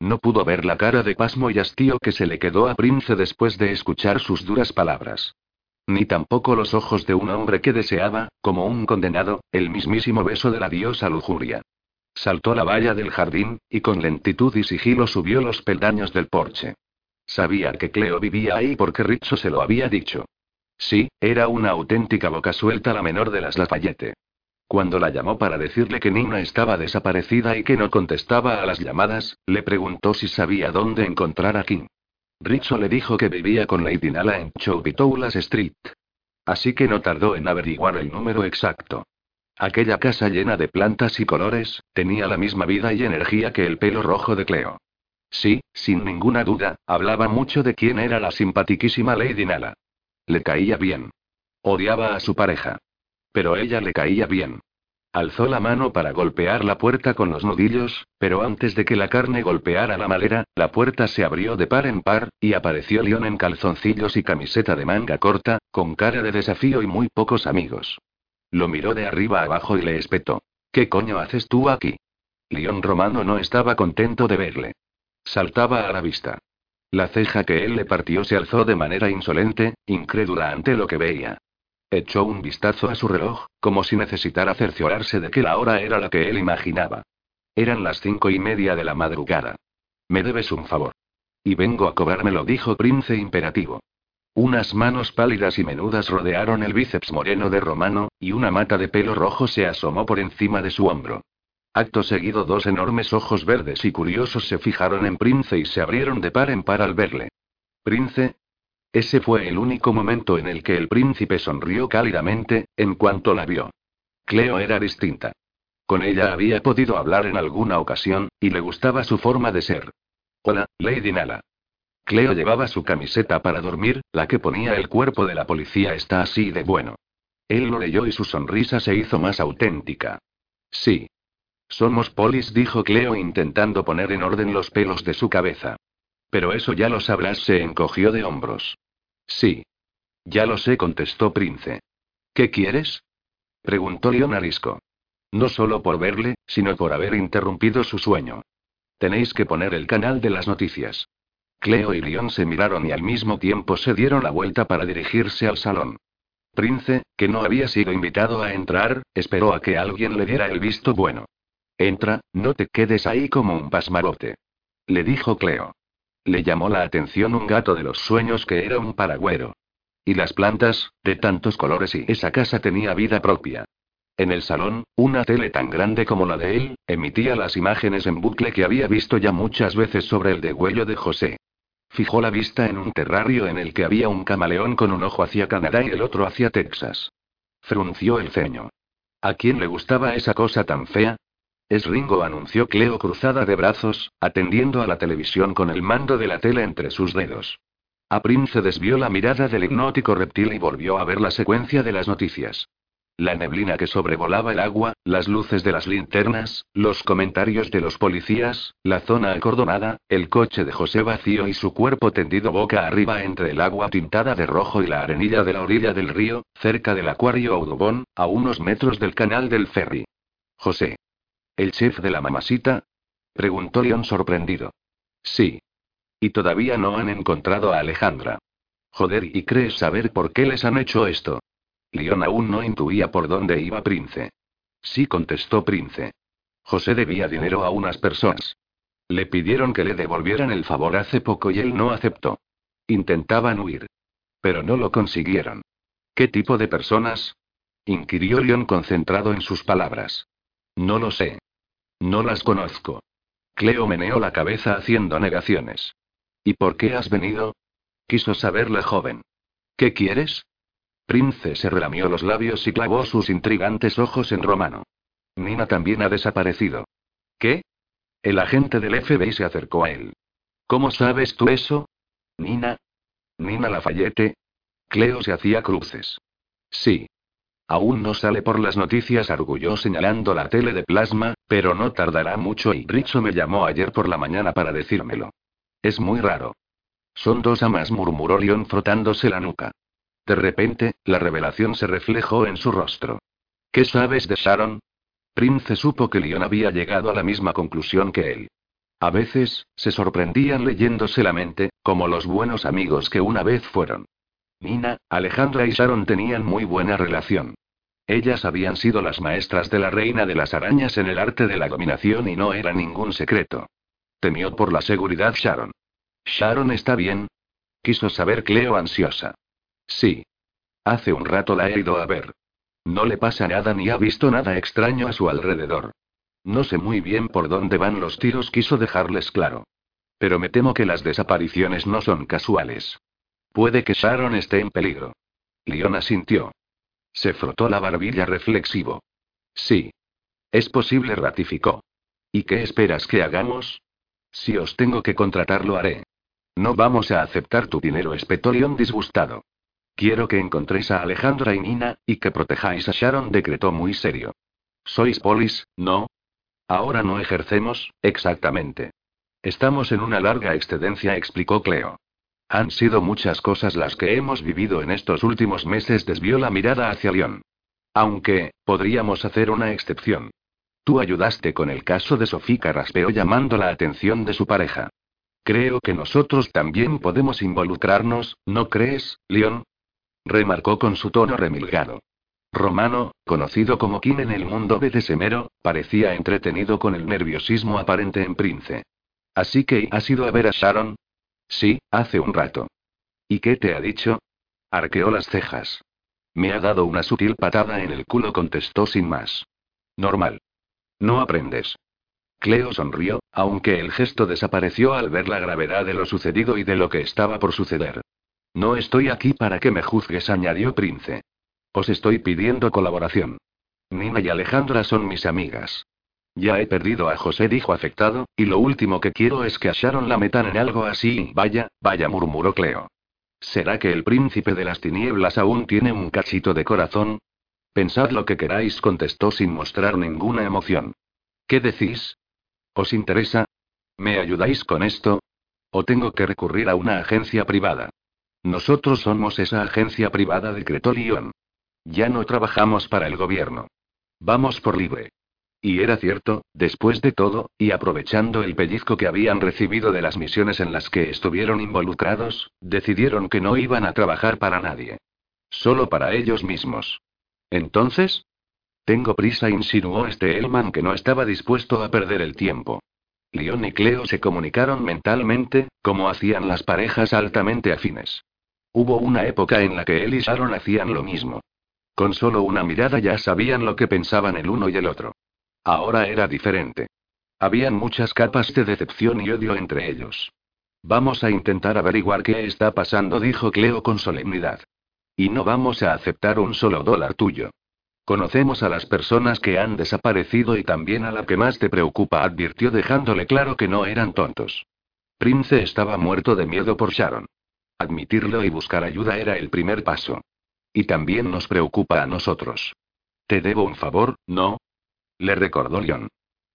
No pudo ver la cara de pasmo y hastío que se le quedó a Prince después de escuchar sus duras palabras. Ni tampoco los ojos de un hombre que deseaba, como un condenado, el mismísimo beso de la diosa lujuria. Saltó la valla del jardín, y con lentitud y sigilo subió los peldaños del porche. Sabía que Cleo vivía ahí porque Richo se lo había dicho. Sí, era una auténtica boca suelta la menor de las Lafayette. Cuando la llamó para decirle que Nina estaba desaparecida y que no contestaba a las llamadas, le preguntó si sabía dónde encontrar a Kim. Rizzo le dijo que vivía con Lady Nala en Chowbitoulas Street. Así que no tardó en averiguar el número exacto. Aquella casa llena de plantas y colores, tenía la misma vida y energía que el pelo rojo de Cleo. Sí, sin ninguna duda, hablaba mucho de quién era la simpatiquísima Lady Nala. Le caía bien. Odiaba a su pareja. Pero ella le caía bien. Alzó la mano para golpear la puerta con los nudillos, pero antes de que la carne golpeara la malera, la puerta se abrió de par en par, y apareció León en calzoncillos y camiseta de manga corta, con cara de desafío y muy pocos amigos. Lo miró de arriba abajo y le espetó. ¿Qué coño haces tú aquí? León Romano no estaba contento de verle. Saltaba a la vista. La ceja que él le partió se alzó de manera insolente, incrédula ante lo que veía. Echó un vistazo a su reloj, como si necesitara cerciorarse de que la hora era la que él imaginaba. Eran las cinco y media de la madrugada. Me debes un favor. Y vengo a cobrármelo, dijo Prince imperativo. Unas manos pálidas y menudas rodearon el bíceps moreno de Romano, y una mata de pelo rojo se asomó por encima de su hombro. Acto seguido dos enormes ojos verdes y curiosos se fijaron en Prince y se abrieron de par en par al verle. Prince. Ese fue el único momento en el que el príncipe sonrió cálidamente, en cuanto la vio. Cleo era distinta. Con ella había podido hablar en alguna ocasión, y le gustaba su forma de ser. Hola, Lady Nala. Cleo llevaba su camiseta para dormir, la que ponía el cuerpo de la policía está así de bueno. Él lo leyó y su sonrisa se hizo más auténtica. Sí. Somos polis, dijo Cleo intentando poner en orden los pelos de su cabeza. Pero eso ya lo sabrás, se encogió de hombros. Sí. Ya lo sé, contestó Prince. ¿Qué quieres? preguntó Leon Arisco. No solo por verle, sino por haber interrumpido su sueño. Tenéis que poner el canal de las noticias. Cleo y Leon se miraron y al mismo tiempo se dieron la vuelta para dirigirse al salón. Prince, que no había sido invitado a entrar, esperó a que alguien le diera el visto bueno. Entra, no te quedes ahí como un pasmarote. Le dijo Cleo. Le llamó la atención un gato de los sueños que era un paragüero. Y las plantas, de tantos colores y esa casa tenía vida propia. En el salón, una tele tan grande como la de él, emitía las imágenes en bucle que había visto ya muchas veces sobre el degüello de José. Fijó la vista en un terrario en el que había un camaleón con un ojo hacia Canadá y el otro hacia Texas. Frunció el ceño. ¿A quién le gustaba esa cosa tan fea? Es Ringo, anunció Cleo cruzada de brazos, atendiendo a la televisión con el mando de la tele entre sus dedos. A Prince desvió la mirada del hipnótico reptil y volvió a ver la secuencia de las noticias. La neblina que sobrevolaba el agua, las luces de las linternas, los comentarios de los policías, la zona acordonada, el coche de José vacío y su cuerpo tendido boca arriba entre el agua tintada de rojo y la arenilla de la orilla del río, cerca del acuario Audubon, a unos metros del canal del ferry. José. ¿El chef de la mamasita? preguntó León sorprendido. Sí. Y todavía no han encontrado a Alejandra. Joder, ¿y crees saber por qué les han hecho esto? León aún no intuía por dónde iba Prince. Sí, contestó Prince. José debía dinero a unas personas. Le pidieron que le devolvieran el favor hace poco y él no aceptó. Intentaban huir. Pero no lo consiguieron. ¿Qué tipo de personas? inquirió León concentrado en sus palabras. No lo sé. No las conozco. Cleo meneó la cabeza haciendo negaciones. ¿Y por qué has venido? Quiso saber la joven. ¿Qué quieres? Prince se relamió los labios y clavó sus intrigantes ojos en Romano. Nina también ha desaparecido. ¿Qué? El agente del FBI se acercó a él. ¿Cómo sabes tú eso? Nina. Nina Lafayette. Cleo se hacía cruces. Sí. Aún no sale por las noticias, arguyó señalando la tele de plasma, pero no tardará mucho y Richo me llamó ayer por la mañana para decírmelo. Es muy raro. Son dos amas, murmuró Leon frotándose la nuca. De repente, la revelación se reflejó en su rostro. ¿Qué sabes de Sharon? Prince supo que Leon había llegado a la misma conclusión que él. A veces, se sorprendían leyéndose la mente, como los buenos amigos que una vez fueron. Nina, Alejandra y Sharon tenían muy buena relación. Ellas habían sido las maestras de la reina de las arañas en el arte de la dominación y no era ningún secreto. Temió por la seguridad Sharon. ¿Sharon está bien? Quiso saber Cleo ansiosa. Sí. Hace un rato la he ido a ver. No le pasa nada ni ha visto nada extraño a su alrededor. No sé muy bien por dónde van los tiros, quiso dejarles claro. Pero me temo que las desapariciones no son casuales. Puede que Sharon esté en peligro. Leona sintió. Se frotó la barbilla reflexivo. Sí. Es posible, ratificó. ¿Y qué esperas que hagamos? Si os tengo que contratar, lo haré. No vamos a aceptar tu dinero, espetó León disgustado. Quiero que encontréis a Alejandra y Nina, y que protejáis a Sharon, decretó muy serio. ¿Sois polis, no? Ahora no ejercemos, exactamente. Estamos en una larga excedencia, explicó Cleo. Han sido muchas cosas las que hemos vivido en estos últimos meses, desvió la mirada hacia León. Aunque, podríamos hacer una excepción. Tú ayudaste con el caso de Sofía, raspeó llamando la atención de su pareja. Creo que nosotros también podemos involucrarnos, ¿no crees, León? Remarcó con su tono remilgado. Romano, conocido como Kim en el mundo Semero, parecía entretenido con el nerviosismo aparente en Prince. Así que, ¿has ido a ver a Sharon? Sí, hace un rato. ¿Y qué te ha dicho? Arqueó las cejas. Me ha dado una sutil patada en el culo, contestó sin más. Normal. No aprendes. Cleo sonrió, aunque el gesto desapareció al ver la gravedad de lo sucedido y de lo que estaba por suceder. No estoy aquí para que me juzgues, añadió Prince. Os estoy pidiendo colaboración. Nina y Alejandra son mis amigas. Ya he perdido a José, dijo afectado, y lo último que quiero es que a la metan en algo así. Vaya, vaya, murmuró Cleo. ¿Será que el príncipe de las tinieblas aún tiene un cachito de corazón? Pensad lo que queráis, contestó sin mostrar ninguna emoción. ¿Qué decís? ¿Os interesa? ¿Me ayudáis con esto? ¿O tengo que recurrir a una agencia privada? Nosotros somos esa agencia privada, decretó Lyon. Ya no trabajamos para el gobierno. Vamos por libre. Y era cierto, después de todo, y aprovechando el pellizco que habían recibido de las misiones en las que estuvieron involucrados, decidieron que no iban a trabajar para nadie. Solo para ellos mismos. Entonces, tengo prisa, insinuó este Elman que no estaba dispuesto a perder el tiempo. Leon y Cleo se comunicaron mentalmente, como hacían las parejas altamente afines. Hubo una época en la que él y Sharon hacían lo mismo. Con solo una mirada ya sabían lo que pensaban el uno y el otro. Ahora era diferente. Habían muchas capas de decepción y odio entre ellos. Vamos a intentar averiguar qué está pasando, dijo Cleo con solemnidad. Y no vamos a aceptar un solo dólar tuyo. Conocemos a las personas que han desaparecido y también a la que más te preocupa, advirtió dejándole claro que no eran tontos. Prince estaba muerto de miedo por Sharon. Admitirlo y buscar ayuda era el primer paso. Y también nos preocupa a nosotros. Te debo un favor, ¿no? Le recordó Leon.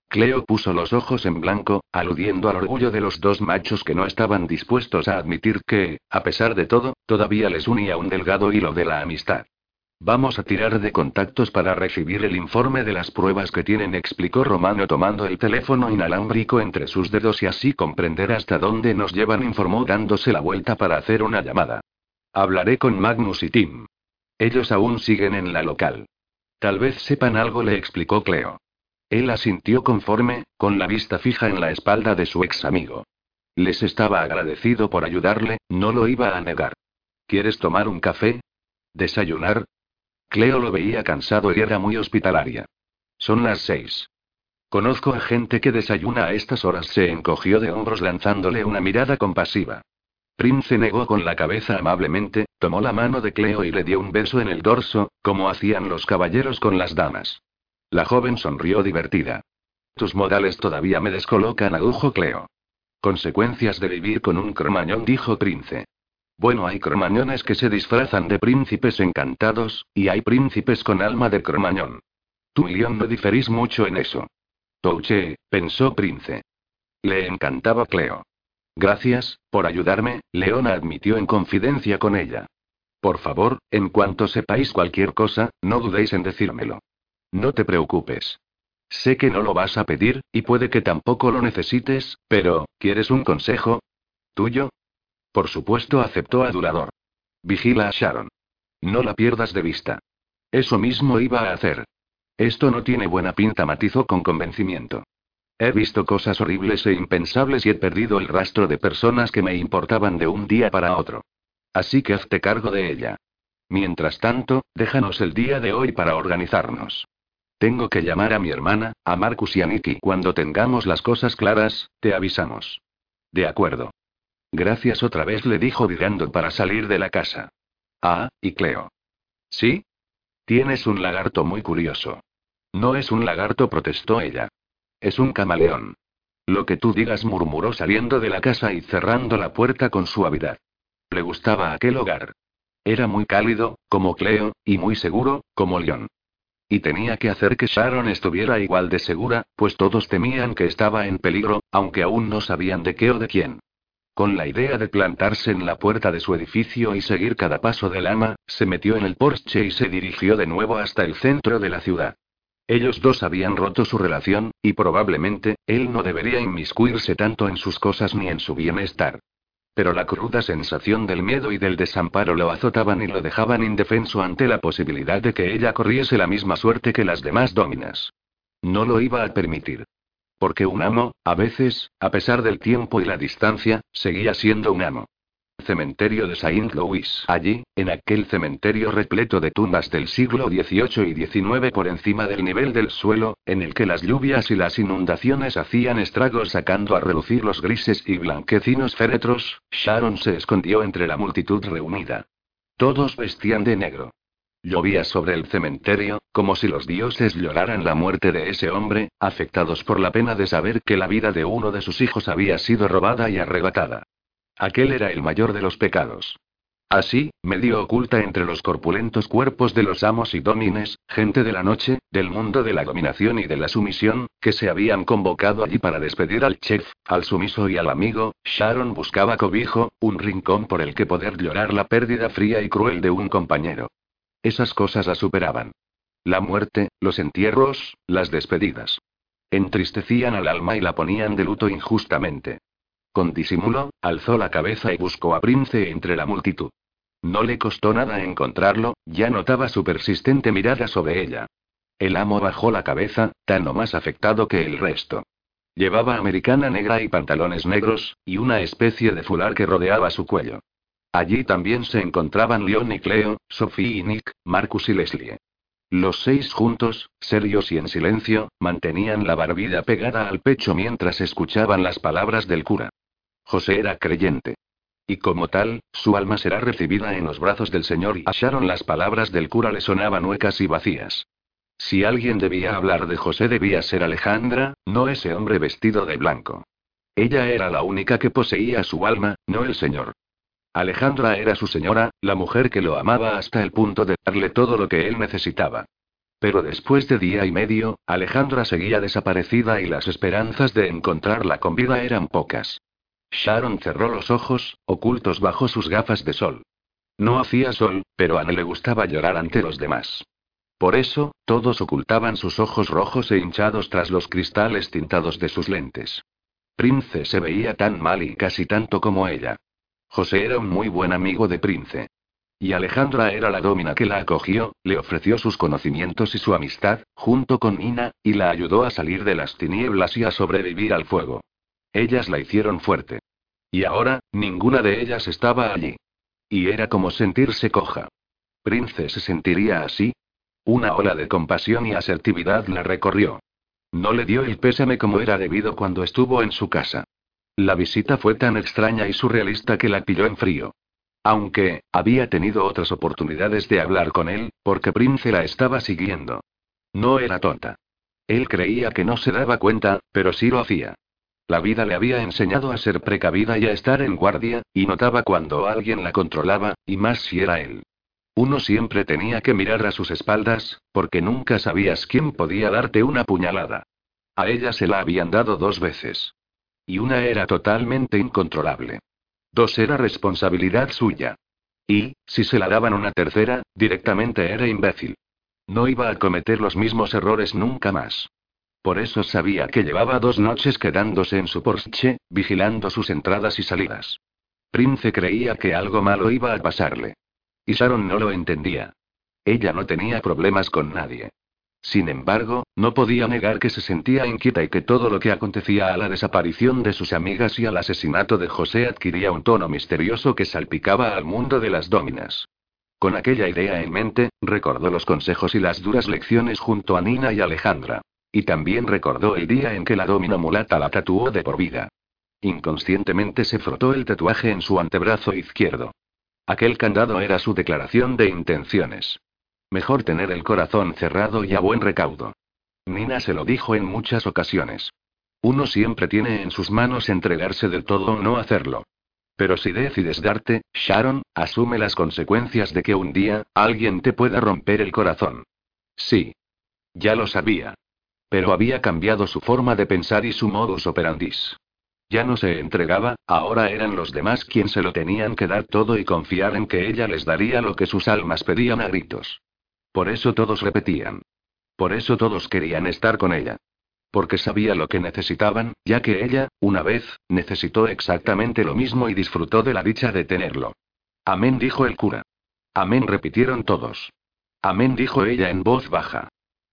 Cleo puso los ojos en blanco, aludiendo al orgullo de los dos machos que no estaban dispuestos a admitir que, a pesar de todo, todavía les unía un delgado hilo de la amistad. Vamos a tirar de contactos para recibir el informe de las pruebas que tienen, explicó Romano tomando el teléfono inalámbrico entre sus dedos y así comprender hasta dónde nos llevan, informó dándose la vuelta para hacer una llamada. Hablaré con Magnus y Tim. Ellos aún siguen en la local. Tal vez sepan algo, le explicó Cleo. Él asintió conforme, con la vista fija en la espalda de su ex amigo. Les estaba agradecido por ayudarle, no lo iba a negar. ¿Quieres tomar un café? ¿Desayunar? Cleo lo veía cansado y era muy hospitalaria. Son las seis. Conozco a gente que desayuna a estas horas, se encogió de hombros lanzándole una mirada compasiva. Prince negó con la cabeza amablemente, tomó la mano de Cleo y le dio un beso en el dorso, como hacían los caballeros con las damas. La joven sonrió divertida. Tus modales todavía me descolocan, adujo Cleo. Consecuencias de vivir con un cromañón, dijo Prince. Bueno, hay cromañones que se disfrazan de príncipes encantados, y hay príncipes con alma de cromañón. Tú y Leon no diferís mucho en eso. Touche, pensó Prince. Le encantaba Cleo. Gracias, por ayudarme, Leona admitió en confidencia con ella. Por favor, en cuanto sepáis cualquier cosa, no dudéis en decírmelo. No te preocupes. Sé que no lo vas a pedir, y puede que tampoco lo necesites, pero, ¿quieres un consejo? ¿Tuyo? Por supuesto, aceptó adulador. Vigila a Sharon. No la pierdas de vista. Eso mismo iba a hacer. Esto no tiene buena pinta, matizó con convencimiento. He visto cosas horribles e impensables y he perdido el rastro de personas que me importaban de un día para otro. Así que hazte cargo de ella. Mientras tanto, déjanos el día de hoy para organizarnos. Tengo que llamar a mi hermana, a Marcus y a Nicky. Cuando tengamos las cosas claras, te avisamos. De acuerdo. Gracias otra vez, le dijo virando para salir de la casa. Ah, y Cleo. ¿Sí? Tienes un lagarto muy curioso. No es un lagarto, protestó ella. Es un camaleón. Lo que tú digas, murmuró saliendo de la casa y cerrando la puerta con suavidad. Le gustaba aquel hogar. Era muy cálido, como Cleo, y muy seguro, como León. Y tenía que hacer que Sharon estuviera igual de segura, pues todos temían que estaba en peligro, aunque aún no sabían de qué o de quién. Con la idea de plantarse en la puerta de su edificio y seguir cada paso del ama, se metió en el Porsche y se dirigió de nuevo hasta el centro de la ciudad. Ellos dos habían roto su relación, y probablemente, él no debería inmiscuirse tanto en sus cosas ni en su bienestar. Pero la cruda sensación del miedo y del desamparo lo azotaban y lo dejaban indefenso ante la posibilidad de que ella corriese la misma suerte que las demás dominas. No lo iba a permitir. Porque un amo, a veces, a pesar del tiempo y la distancia, seguía siendo un amo. Cementerio de Saint Louis. Allí, en aquel cementerio repleto de tumbas del siglo XVIII y XIX por encima del nivel del suelo, en el que las lluvias y las inundaciones hacían estragos sacando a relucir los grises y blanquecinos féretros, Sharon se escondió entre la multitud reunida. Todos vestían de negro. Llovía sobre el cementerio, como si los dioses lloraran la muerte de ese hombre, afectados por la pena de saber que la vida de uno de sus hijos había sido robada y arrebatada. Aquel era el mayor de los pecados. Así, medio oculta entre los corpulentos cuerpos de los amos y domines, gente de la noche, del mundo de la dominación y de la sumisión, que se habían convocado allí para despedir al chef, al sumiso y al amigo, Sharon buscaba cobijo, un rincón por el que poder llorar la pérdida fría y cruel de un compañero. Esas cosas la superaban. La muerte, los entierros, las despedidas. Entristecían al alma y la ponían de luto injustamente. Con disimulo, alzó la cabeza y buscó a Prince entre la multitud. No le costó nada encontrarlo, ya notaba su persistente mirada sobre ella. El amo bajó la cabeza, tan o más afectado que el resto. Llevaba americana negra y pantalones negros, y una especie de fular que rodeaba su cuello. Allí también se encontraban Leon y Cleo, Sophie y Nick, Marcus y Leslie. Los seis juntos, serios y en silencio, mantenían la barbilla pegada al pecho mientras escuchaban las palabras del cura. José era creyente. Y como tal, su alma será recibida en los brazos del Señor y a Sharon las palabras del cura le sonaban huecas y vacías. Si alguien debía hablar de José debía ser Alejandra, no ese hombre vestido de blanco. Ella era la única que poseía su alma, no el Señor. Alejandra era su señora, la mujer que lo amaba hasta el punto de darle todo lo que él necesitaba. Pero después de día y medio, Alejandra seguía desaparecida y las esperanzas de encontrarla con vida eran pocas. Sharon cerró los ojos, ocultos bajo sus gafas de sol. No hacía sol, pero a Anne le gustaba llorar ante los demás. Por eso, todos ocultaban sus ojos rojos e hinchados tras los cristales tintados de sus lentes. Prince se veía tan mal y casi tanto como ella. José era un muy buen amigo de Prince. Y Alejandra era la domina que la acogió, le ofreció sus conocimientos y su amistad, junto con Nina, y la ayudó a salir de las tinieblas y a sobrevivir al fuego. Ellas la hicieron fuerte. Y ahora, ninguna de ellas estaba allí. Y era como sentirse coja. ¿Prince se sentiría así? Una ola de compasión y asertividad la recorrió. No le dio el pésame como era debido cuando estuvo en su casa. La visita fue tan extraña y surrealista que la pilló en frío. Aunque, había tenido otras oportunidades de hablar con él, porque Prince la estaba siguiendo. No era tonta. Él creía que no se daba cuenta, pero sí lo hacía. La vida le había enseñado a ser precavida y a estar en guardia, y notaba cuando alguien la controlaba, y más si era él. Uno siempre tenía que mirar a sus espaldas, porque nunca sabías quién podía darte una puñalada. A ella se la habían dado dos veces. Y una era totalmente incontrolable. Dos era responsabilidad suya. Y, si se la daban una tercera, directamente era imbécil. No iba a cometer los mismos errores nunca más. Por eso sabía que llevaba dos noches quedándose en su Porsche, vigilando sus entradas y salidas. Prince creía que algo malo iba a pasarle. Y Sharon no lo entendía. Ella no tenía problemas con nadie. Sin embargo, no podía negar que se sentía inquieta y que todo lo que acontecía a la desaparición de sus amigas y al asesinato de José adquiría un tono misterioso que salpicaba al mundo de las dominas. Con aquella idea en mente, recordó los consejos y las duras lecciones junto a Nina y Alejandra. Y también recordó el día en que la domina mulata la tatuó de por vida. Inconscientemente se frotó el tatuaje en su antebrazo izquierdo. Aquel candado era su declaración de intenciones. Mejor tener el corazón cerrado y a buen recaudo. Nina se lo dijo en muchas ocasiones. Uno siempre tiene en sus manos entregarse del todo o no hacerlo. Pero si decides darte, Sharon, asume las consecuencias de que un día, alguien te pueda romper el corazón. Sí. Ya lo sabía. Pero había cambiado su forma de pensar y su modus operandis. Ya no se entregaba, ahora eran los demás quien se lo tenían que dar todo y confiar en que ella les daría lo que sus almas pedían a gritos. Por eso todos repetían. Por eso todos querían estar con ella. Porque sabía lo que necesitaban, ya que ella, una vez, necesitó exactamente lo mismo y disfrutó de la dicha de tenerlo. Amén, dijo el cura. Amén, repitieron todos. Amén, dijo ella en voz baja.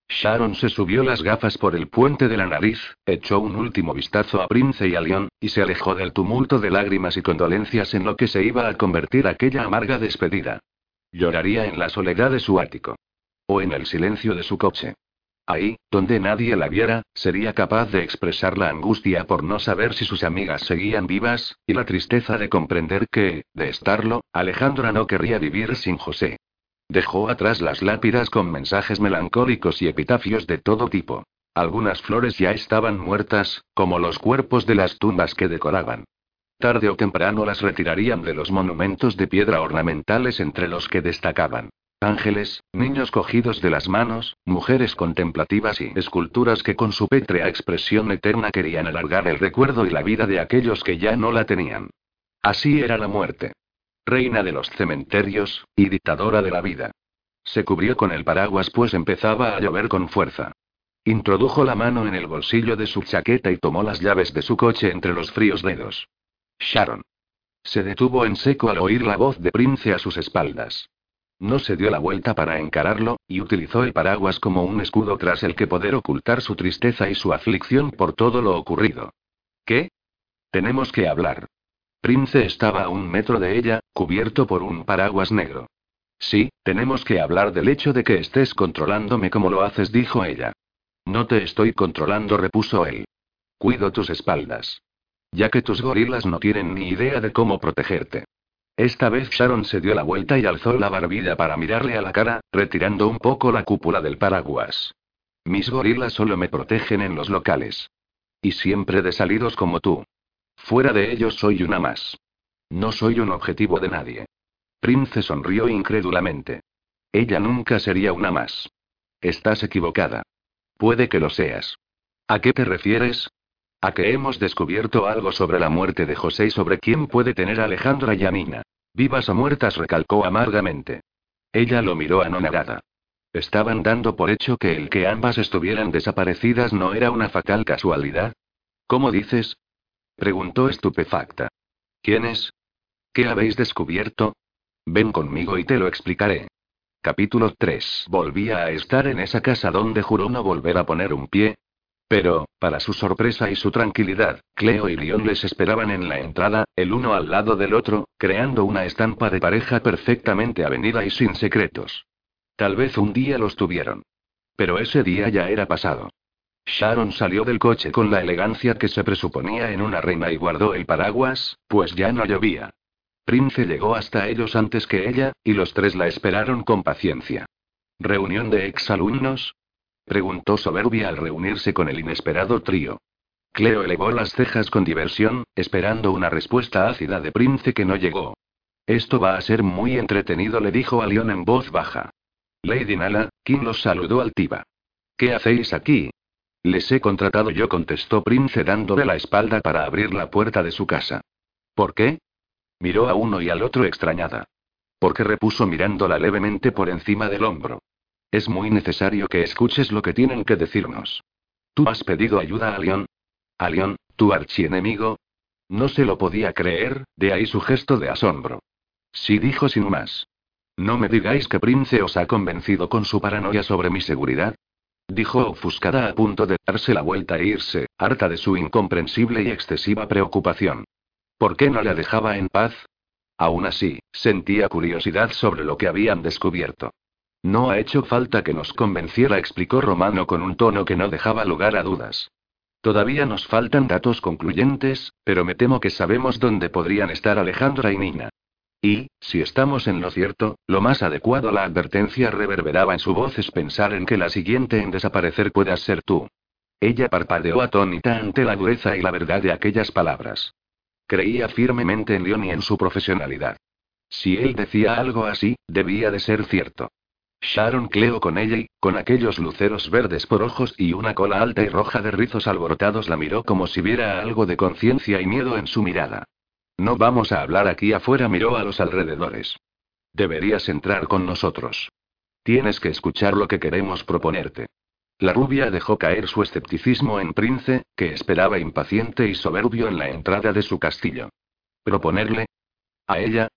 Sharon se subió las gafas por el puente de la nariz, echó un último vistazo a Prince y a León, y se alejó del tumulto de lágrimas y condolencias en lo que se iba a convertir aquella amarga despedida. Lloraría en la soledad de su ático. O en el silencio de su coche. Ahí, donde nadie la viera, sería capaz de expresar la angustia por no saber si sus amigas seguían vivas, y la tristeza de comprender que, de estarlo, Alejandra no querría vivir sin José. Dejó atrás las lápidas con mensajes melancólicos y epitafios de todo tipo. Algunas flores ya estaban muertas, como los cuerpos de las tumbas que decoraban. Tarde o temprano las retirarían de los monumentos de piedra ornamentales entre los que destacaban ángeles, niños cogidos de las manos, mujeres contemplativas y esculturas que con su pétrea expresión eterna querían alargar el recuerdo y la vida de aquellos que ya no la tenían. Así era la muerte reina de los cementerios, y dictadora de la vida. Se cubrió con el paraguas pues empezaba a llover con fuerza. Introdujo la mano en el bolsillo de su chaqueta y tomó las llaves de su coche entre los fríos dedos. Sharon. Se detuvo en seco al oír la voz de Prince a sus espaldas. No se dio la vuelta para encararlo, y utilizó el paraguas como un escudo tras el que poder ocultar su tristeza y su aflicción por todo lo ocurrido. ¿Qué? Tenemos que hablar. Prince estaba a un metro de ella, cubierto por un paraguas negro. Sí, tenemos que hablar del hecho de que estés controlándome como lo haces, dijo ella. No te estoy controlando, repuso él. Cuido tus espaldas. Ya que tus gorilas no tienen ni idea de cómo protegerte. Esta vez Sharon se dio la vuelta y alzó la barbilla para mirarle a la cara, retirando un poco la cúpula del paraguas. Mis gorilas solo me protegen en los locales. Y siempre de salidos como tú. Fuera de ellos soy una más. No soy un objetivo de nadie. Prince sonrió incrédulamente. Ella nunca sería una más. Estás equivocada. Puede que lo seas. ¿A qué te refieres? A que hemos descubierto algo sobre la muerte de José y sobre quién puede tener Alejandra y a. Vivas o muertas, recalcó amargamente. Ella lo miró anonadada. Estaban dando por hecho que el que ambas estuvieran desaparecidas no era una fatal casualidad. ¿Cómo dices? Preguntó estupefacta. ¿Quién es? ¿Qué habéis descubierto? Ven conmigo y te lo explicaré. Capítulo 3. Volvía a estar en esa casa donde juró no volver a poner un pie. Pero, para su sorpresa y su tranquilidad, Cleo y Leon les esperaban en la entrada, el uno al lado del otro, creando una estampa de pareja perfectamente avenida y sin secretos. Tal vez un día los tuvieron. Pero ese día ya era pasado. Sharon salió del coche con la elegancia que se presuponía en una reina y guardó el paraguas, pues ya no llovía. Prince llegó hasta ellos antes que ella, y los tres la esperaron con paciencia. ¿Reunión de exalumnos? Preguntó soberbia al reunirse con el inesperado trío. Cleo elevó las cejas con diversión, esperando una respuesta ácida de Prince que no llegó. Esto va a ser muy entretenido, le dijo a Leon en voz baja. Lady Nala, quien los saludó altiva. ¿Qué hacéis aquí? Les he contratado yo, contestó Prince dándole la espalda para abrir la puerta de su casa. ¿Por qué? Miró a uno y al otro extrañada. Porque repuso mirándola levemente por encima del hombro. Es muy necesario que escuches lo que tienen que decirnos. ¿Tú has pedido ayuda a León? ¿A León, tu archienemigo? No se lo podía creer, de ahí su gesto de asombro. Sí dijo sin más. No me digáis que Prince os ha convencido con su paranoia sobre mi seguridad. Dijo ofuscada a punto de darse la vuelta e irse, harta de su incomprensible y excesiva preocupación. ¿Por qué no la dejaba en paz? Aún así, sentía curiosidad sobre lo que habían descubierto. No ha hecho falta que nos convenciera, explicó Romano con un tono que no dejaba lugar a dudas. Todavía nos faltan datos concluyentes, pero me temo que sabemos dónde podrían estar Alejandra y Nina. Y, si estamos en lo cierto, lo más adecuado la advertencia reverberaba en su voz es pensar en que la siguiente en desaparecer puedas ser tú. Ella parpadeó atónita ante la dureza y la verdad de aquellas palabras. Creía firmemente en Leon y en su profesionalidad. Si él decía algo así, debía de ser cierto. Sharon Cleo con ella y, con aquellos luceros verdes por ojos y una cola alta y roja de rizos alborotados, la miró como si viera algo de conciencia y miedo en su mirada. No vamos a hablar aquí afuera, miró a los alrededores. Deberías entrar con nosotros. Tienes que escuchar lo que queremos proponerte. La rubia dejó caer su escepticismo en Prince, que esperaba impaciente y soberbio en la entrada de su castillo. ¿Proponerle? ¿A ella?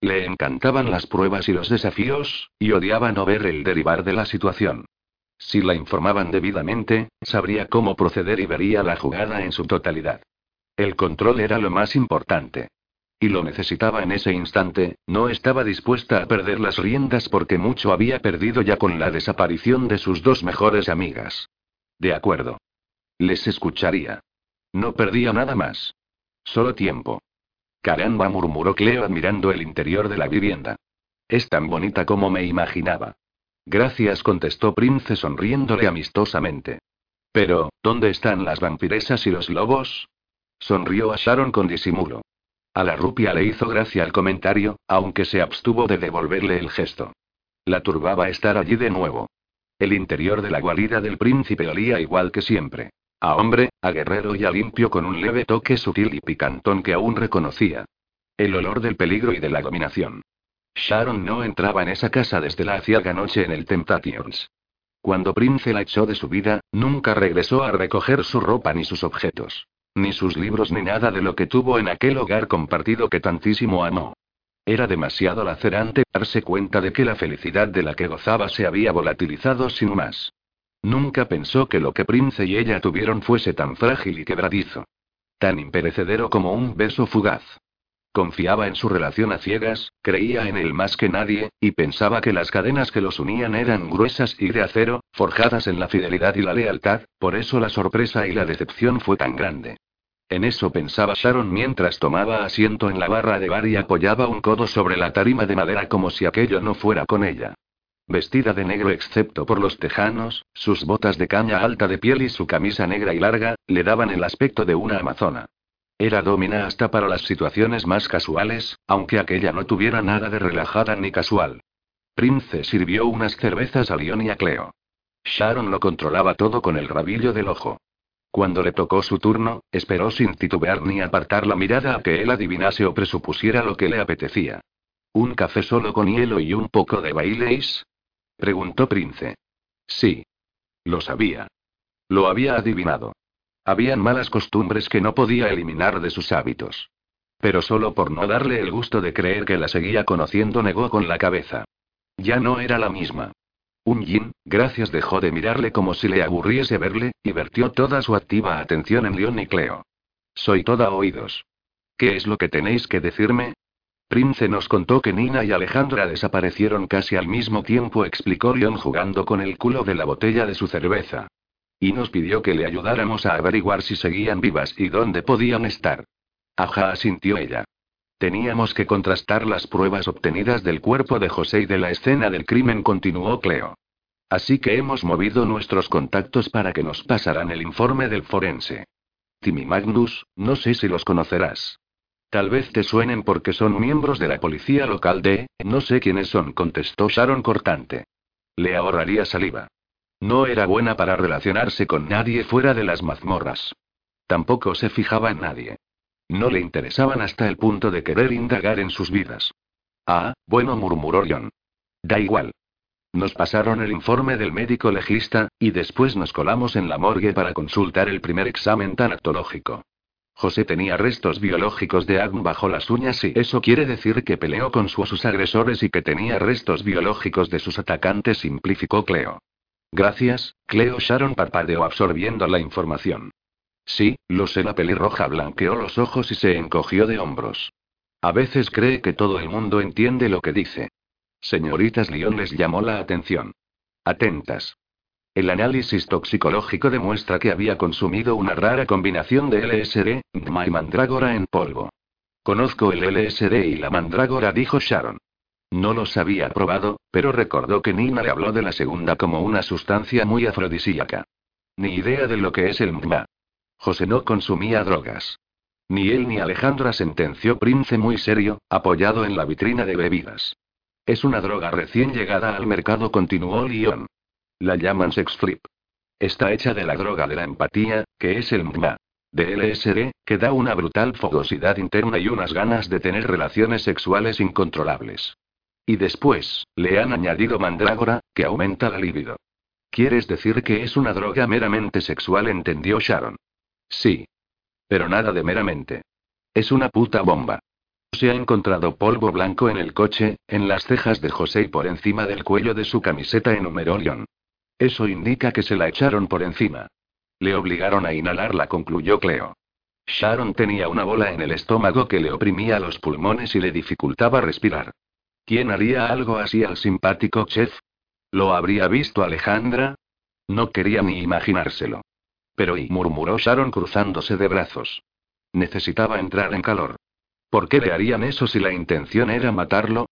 Le encantaban las pruebas y los desafíos, y odiaba no ver el derivar de la situación. Si la informaban debidamente, sabría cómo proceder y vería la jugada en su totalidad. El control era lo más importante. Y lo necesitaba en ese instante, no estaba dispuesta a perder las riendas porque mucho había perdido ya con la desaparición de sus dos mejores amigas. De acuerdo. Les escucharía. No perdía nada más. Solo tiempo. Caramba, murmuró Cleo admirando el interior de la vivienda. Es tan bonita como me imaginaba. Gracias, contestó Prince sonriéndole amistosamente. Pero, ¿dónde están las vampiresas y los lobos? Sonrió a Sharon con disimulo. A la rupia le hizo gracia el comentario, aunque se abstuvo de devolverle el gesto. La turbaba estar allí de nuevo. El interior de la guarida del príncipe olía igual que siempre. A hombre, a guerrero y a limpio con un leve toque sutil y picantón que aún reconocía. El olor del peligro y de la dominación. Sharon no entraba en esa casa desde la aciaga noche en el Temptations. Cuando Prince la echó de su vida, nunca regresó a recoger su ropa ni sus objetos. Ni sus libros ni nada de lo que tuvo en aquel hogar compartido que tantísimo amó. Era demasiado lacerante darse cuenta de que la felicidad de la que gozaba se había volatilizado sin más. Nunca pensó que lo que Prince y ella tuvieron fuese tan frágil y quebradizo. Tan imperecedero como un beso fugaz. Confiaba en su relación a ciegas, creía en él más que nadie, y pensaba que las cadenas que los unían eran gruesas y de acero, forjadas en la fidelidad y la lealtad, por eso la sorpresa y la decepción fue tan grande. En eso pensaba Sharon mientras tomaba asiento en la barra de bar y apoyaba un codo sobre la tarima de madera como si aquello no fuera con ella. Vestida de negro excepto por los tejanos, sus botas de caña alta de piel y su camisa negra y larga, le daban el aspecto de una amazona. Era domina hasta para las situaciones más casuales, aunque aquella no tuviera nada de relajada ni casual. Prince sirvió unas cervezas a Leon y a Cleo. Sharon lo controlaba todo con el rabillo del ojo. Cuando le tocó su turno, esperó sin titubear ni apartar la mirada a que él adivinase o presupusiera lo que le apetecía. ¿Un café solo con hielo y un poco de baileis? Preguntó Prince. Sí. Lo sabía. Lo había adivinado. Habían malas costumbres que no podía eliminar de sus hábitos. Pero solo por no darle el gusto de creer que la seguía conociendo negó con la cabeza. Ya no era la misma. Un yin, gracias dejó de mirarle como si le aburriese verle, y vertió toda su activa atención en León y Cleo. Soy toda oídos. ¿Qué es lo que tenéis que decirme? Prince nos contó que Nina y Alejandra desaparecieron casi al mismo tiempo, explicó León jugando con el culo de la botella de su cerveza. Y nos pidió que le ayudáramos a averiguar si seguían vivas y dónde podían estar. Ajá, asintió ella. Teníamos que contrastar las pruebas obtenidas del cuerpo de José y de la escena del crimen, continuó Cleo. Así que hemos movido nuestros contactos para que nos pasaran el informe del forense. Timmy Magnus, no sé si los conocerás. Tal vez te suenen porque son miembros de la policía local de... No sé quiénes son, contestó Sharon cortante. Le ahorraría saliva. No era buena para relacionarse con nadie fuera de las mazmorras. Tampoco se fijaba en nadie. No le interesaban hasta el punto de querer indagar en sus vidas. Ah, bueno, murmuró John. Da igual. Nos pasaron el informe del médico legista, y después nos colamos en la morgue para consultar el primer examen tanatológico. José tenía restos biológicos de Agn bajo las uñas y eso quiere decir que peleó con sus agresores y que tenía restos biológicos de sus atacantes, simplificó Cleo. Gracias, Cleo Sharon parpadeó absorbiendo la información. Sí, lo sé. La pelirroja blanqueó los ojos y se encogió de hombros. A veces cree que todo el mundo entiende lo que dice. Señoritas Lyon les llamó la atención. Atentas. El análisis toxicológico demuestra que había consumido una rara combinación de LSD, DMA y mandrágora en polvo. Conozco el LSD y la mandrágora, dijo Sharon. No los había probado, pero recordó que Nina le habló de la segunda como una sustancia muy afrodisíaca. Ni idea de lo que es el MDMA. José no consumía drogas. Ni él ni Alejandra sentenció Prince muy serio, apoyado en la vitrina de bebidas. Es una droga recién llegada al mercado, continuó Lyon. La llaman sex flip. Está hecha de la droga de la empatía, que es el MDMA. De LSD, que da una brutal fogosidad interna y unas ganas de tener relaciones sexuales incontrolables. Y después, le han añadido mandrágora, que aumenta la libido. ¿Quieres decir que es una droga meramente sexual? entendió Sharon. Sí. Pero nada de meramente. Es una puta bomba. Se ha encontrado polvo blanco en el coche, en las cejas de José y por encima del cuello de su camiseta en Humerolion. Eso indica que se la echaron por encima. Le obligaron a inhalarla, concluyó Cleo. Sharon tenía una bola en el estómago que le oprimía los pulmones y le dificultaba respirar. ¿Quién haría algo así al simpático chef? ¿Lo habría visto Alejandra? No quería ni imaginárselo. Pero y murmuró Sharon cruzándose de brazos. Necesitaba entrar en calor. ¿Por qué le harían eso si la intención era matarlo?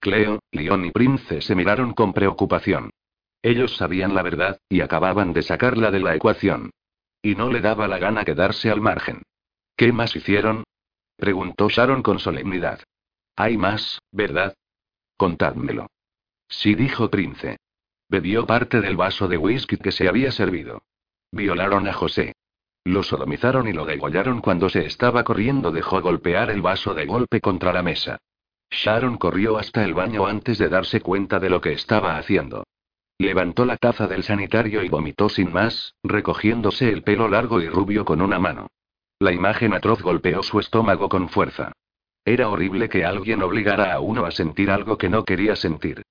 Cleo, Leon y Prince se miraron con preocupación. Ellos sabían la verdad, y acababan de sacarla de la ecuación. Y no le daba la gana quedarse al margen. ¿Qué más hicieron? preguntó Sharon con solemnidad. Hay más, ¿verdad? Contádmelo. Sí, dijo Prince. Bebió parte del vaso de whisky que se había servido. Violaron a José. Lo sodomizaron y lo degollaron cuando se estaba corriendo. Dejó golpear el vaso de golpe contra la mesa. Sharon corrió hasta el baño antes de darse cuenta de lo que estaba haciendo. Levantó la taza del sanitario y vomitó sin más, recogiéndose el pelo largo y rubio con una mano. La imagen atroz golpeó su estómago con fuerza. Era horrible que alguien obligara a uno a sentir algo que no quería sentir.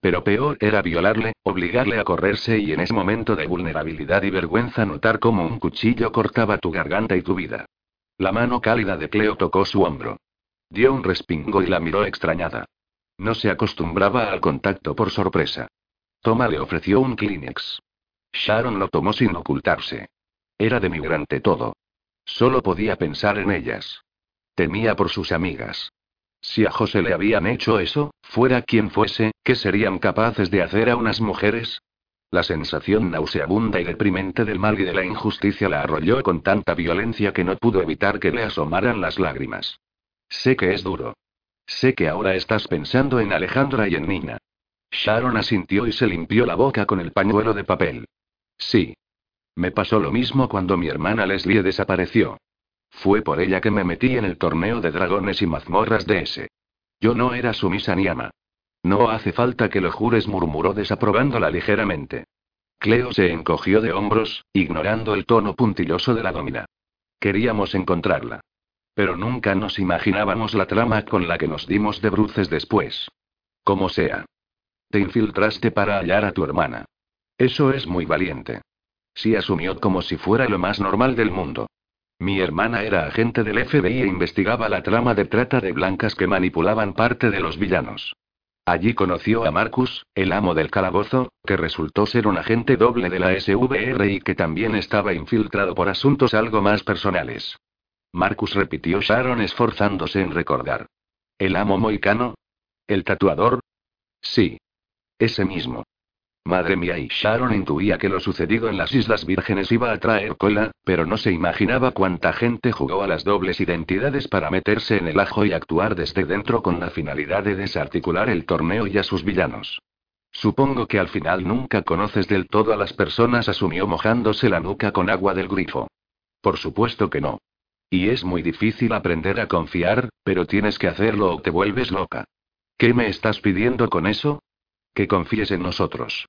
Pero peor era violarle, obligarle a correrse y en ese momento de vulnerabilidad y vergüenza notar cómo un cuchillo cortaba tu garganta y tu vida. La mano cálida de Cleo tocó su hombro. Dio un respingo y la miró extrañada. No se acostumbraba al contacto por sorpresa. Toma le ofreció un Kleenex. Sharon lo tomó sin ocultarse. Era de migrante todo. Solo podía pensar en ellas. Temía por sus amigas. Si a José le habían hecho eso, fuera quien fuese, ¿qué serían capaces de hacer a unas mujeres? La sensación nauseabunda y deprimente del mal y de la injusticia la arrolló con tanta violencia que no pudo evitar que le asomaran las lágrimas. Sé que es duro. Sé que ahora estás pensando en Alejandra y en Nina. Sharon asintió y se limpió la boca con el pañuelo de papel. Sí. Me pasó lo mismo cuando mi hermana Leslie desapareció. Fue por ella que me metí en el torneo de dragones y mazmorras de ese. Yo no era sumisa ni ama. No hace falta que lo jures, murmuró desaprobándola ligeramente. Cleo se encogió de hombros, ignorando el tono puntilloso de la domina. Queríamos encontrarla. Pero nunca nos imaginábamos la trama con la que nos dimos de bruces después. Como sea. Te infiltraste para hallar a tu hermana. Eso es muy valiente. Sí asumió como si fuera lo más normal del mundo. Mi hermana era agente del FBI e investigaba la trama de trata de blancas que manipulaban parte de los villanos. Allí conoció a Marcus, el amo del calabozo, que resultó ser un agente doble de la SVR y que también estaba infiltrado por asuntos algo más personales. Marcus repitió Sharon esforzándose en recordar. ¿El amo moicano? ¿El tatuador? Sí. Ese mismo. Madre mía, y Sharon intuía que lo sucedido en las Islas Vírgenes iba a traer cola, pero no se imaginaba cuánta gente jugó a las dobles identidades para meterse en el ajo y actuar desde dentro con la finalidad de desarticular el torneo y a sus villanos. Supongo que al final nunca conoces del todo a las personas, asumió mojándose la nuca con agua del grifo. Por supuesto que no. Y es muy difícil aprender a confiar, pero tienes que hacerlo o te vuelves loca. ¿Qué me estás pidiendo con eso? Que confíes en nosotros.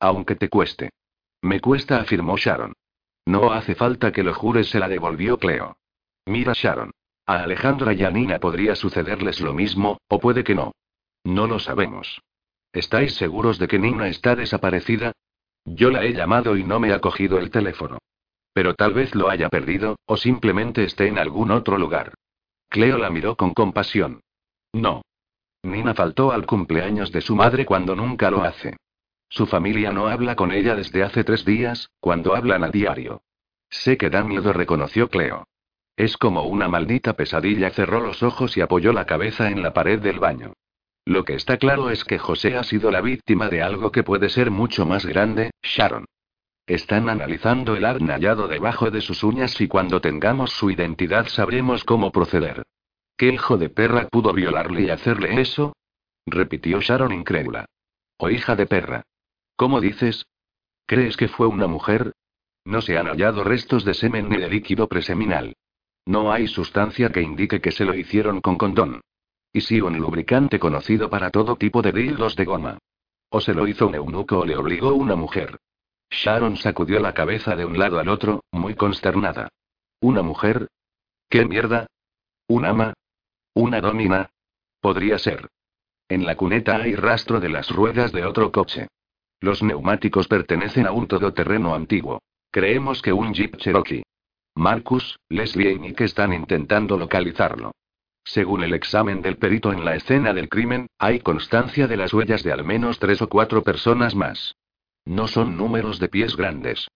Aunque te cueste. Me cuesta, afirmó Sharon. No hace falta que lo jures, se la devolvió Cleo. Mira, Sharon. A Alejandra y a Nina podría sucederles lo mismo, o puede que no. No lo sabemos. ¿Estáis seguros de que Nina está desaparecida? Yo la he llamado y no me ha cogido el teléfono. Pero tal vez lo haya perdido, o simplemente esté en algún otro lugar. Cleo la miró con compasión. No. Nina faltó al cumpleaños de su madre cuando nunca lo hace. Su familia no habla con ella desde hace tres días, cuando hablan a diario. Sé que da miedo, reconoció Cleo. Es como una maldita pesadilla. Cerró los ojos y apoyó la cabeza en la pared del baño. Lo que está claro es que José ha sido la víctima de algo que puede ser mucho más grande, Sharon. Están analizando el arma hallado debajo de sus uñas y cuando tengamos su identidad sabremos cómo proceder. ¿Qué hijo de perra pudo violarle y hacerle eso? repitió Sharon incrédula. O hija de perra. ¿Cómo dices? ¿Crees que fue una mujer? No se han hallado restos de semen ni de líquido preseminal. No hay sustancia que indique que se lo hicieron con condón. Y sí un lubricante conocido para todo tipo de dildos de goma. O se lo hizo un eunuco o le obligó una mujer. Sharon sacudió la cabeza de un lado al otro, muy consternada. ¿Una mujer? ¿Qué mierda? ¿Un ama? ¿Una domina? Podría ser. En la cuneta hay rastro de las ruedas de otro coche. Los neumáticos pertenecen a un todoterreno antiguo. Creemos que un Jeep Cherokee. Marcus, Leslie y Nick están intentando localizarlo. Según el examen del perito en la escena del crimen, hay constancia de las huellas de al menos tres o cuatro personas más. No son números de pies grandes.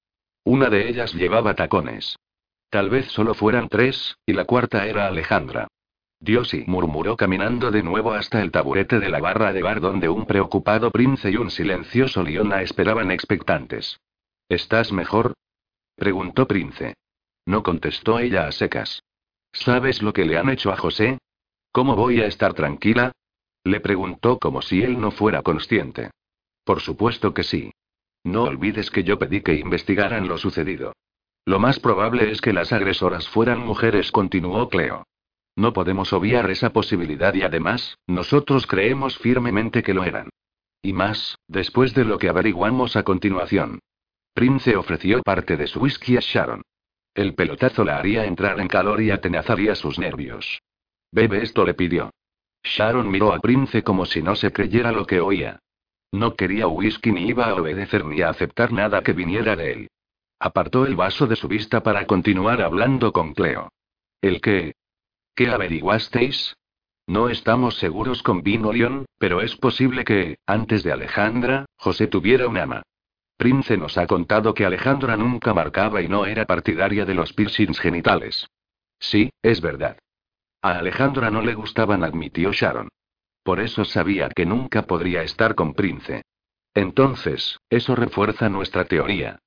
Una de ellas llevaba tacones. Tal vez solo fueran tres, y la cuarta era Alejandra. Dios y murmuró caminando de nuevo hasta el taburete de la barra de bar donde un preocupado Prince y un silencioso León esperaban expectantes. ¿Estás mejor? preguntó Prince. No contestó ella a secas. ¿Sabes lo que le han hecho a José? ¿Cómo voy a estar tranquila? Le preguntó como si él no fuera consciente. Por supuesto que sí. No olvides que yo pedí que investigaran lo sucedido. Lo más probable es que las agresoras fueran mujeres, continuó Cleo. No podemos obviar esa posibilidad y además, nosotros creemos firmemente que lo eran. Y más, después de lo que averiguamos a continuación. Prince ofreció parte de su whisky a Sharon. El pelotazo la haría entrar en calor y atenazaría sus nervios. Bebe esto, le pidió. Sharon miró a Prince como si no se creyera lo que oía. No quería whisky ni iba a obedecer ni a aceptar nada que viniera de él. Apartó el vaso de su vista para continuar hablando con Cleo. ¿El qué? ¿Qué averiguasteis? No estamos seguros con Vino León, pero es posible que, antes de Alejandra, José tuviera un ama. Prince nos ha contado que Alejandra nunca marcaba y no era partidaria de los piercings genitales. Sí, es verdad. A Alejandra no le gustaban, admitió Sharon. Por eso sabía que nunca podría estar con Prince. Entonces, eso refuerza nuestra teoría.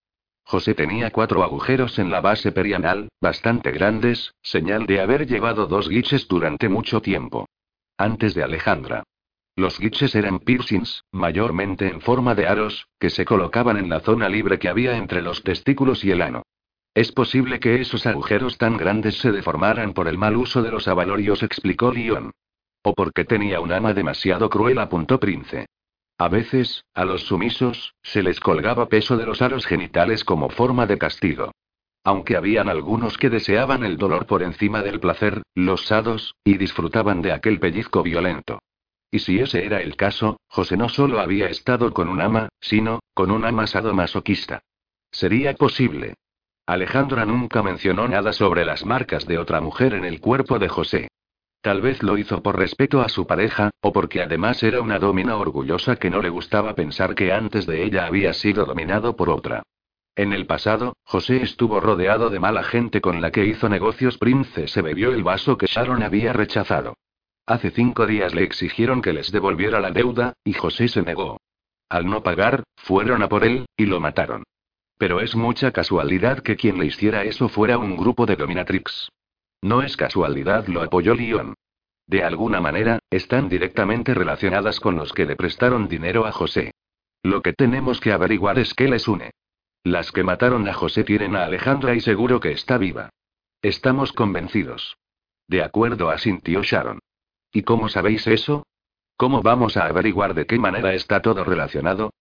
José tenía cuatro agujeros en la base perianal, bastante grandes, señal de haber llevado dos guiches durante mucho tiempo. Antes de Alejandra. Los guiches eran piercings, mayormente en forma de aros, que se colocaban en la zona libre que había entre los testículos y el ano. Es posible que esos agujeros tan grandes se deformaran por el mal uso de los avalorios, explicó Leon. O porque tenía un ama demasiado cruel, apuntó Prince. A veces, a los sumisos, se les colgaba peso de los aros genitales como forma de castigo. Aunque habían algunos que deseaban el dolor por encima del placer, los sados, y disfrutaban de aquel pellizco violento. Y si ese era el caso, José no solo había estado con un ama, sino, con un amasado masoquista. Sería posible. Alejandra nunca mencionó nada sobre las marcas de otra mujer en el cuerpo de José. Tal vez lo hizo por respeto a su pareja, o porque además era una domina orgullosa que no le gustaba pensar que antes de ella había sido dominado por otra. En el pasado, José estuvo rodeado de mala gente con la que hizo negocios. Prince se bebió el vaso que Sharon había rechazado. Hace cinco días le exigieron que les devolviera la deuda, y José se negó. Al no pagar, fueron a por él, y lo mataron. Pero es mucha casualidad que quien le hiciera eso fuera un grupo de dominatrix. No es casualidad, lo apoyó Leon. De alguna manera, están directamente relacionadas con los que le prestaron dinero a José. Lo que tenemos que averiguar es qué les une. Las que mataron a José tienen a Alejandra y seguro que está viva. Estamos convencidos. De acuerdo, asintió Sharon. ¿Y cómo sabéis eso? ¿Cómo vamos a averiguar de qué manera está todo relacionado?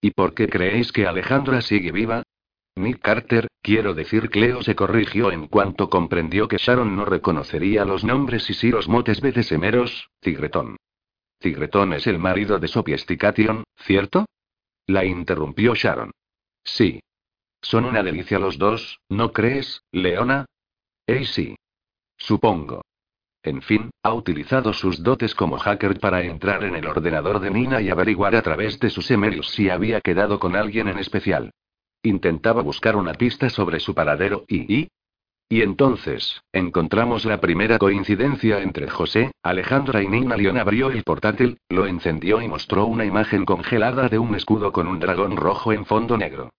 ¿Y por qué creéis que Alejandra sigue viva? Nick Carter, quiero decir, Cleo se corrigió en cuanto comprendió que Sharon no reconocería los nombres y sí los motes semeros, Tigretón. Tigretón es el marido de Sophiestication, ¿cierto? La interrumpió Sharon. Sí. Son una delicia los dos, ¿no crees, Leona? Eh, sí. Supongo. En fin, ha utilizado sus dotes como hacker para entrar en el ordenador de Nina y averiguar a través de sus emails si había quedado con alguien en especial. Intentaba buscar una pista sobre su paradero y... y... Y entonces, encontramos la primera coincidencia entre José, Alejandra y Nina. Leon abrió el portátil, lo encendió y mostró una imagen congelada de un escudo con un dragón rojo en fondo negro.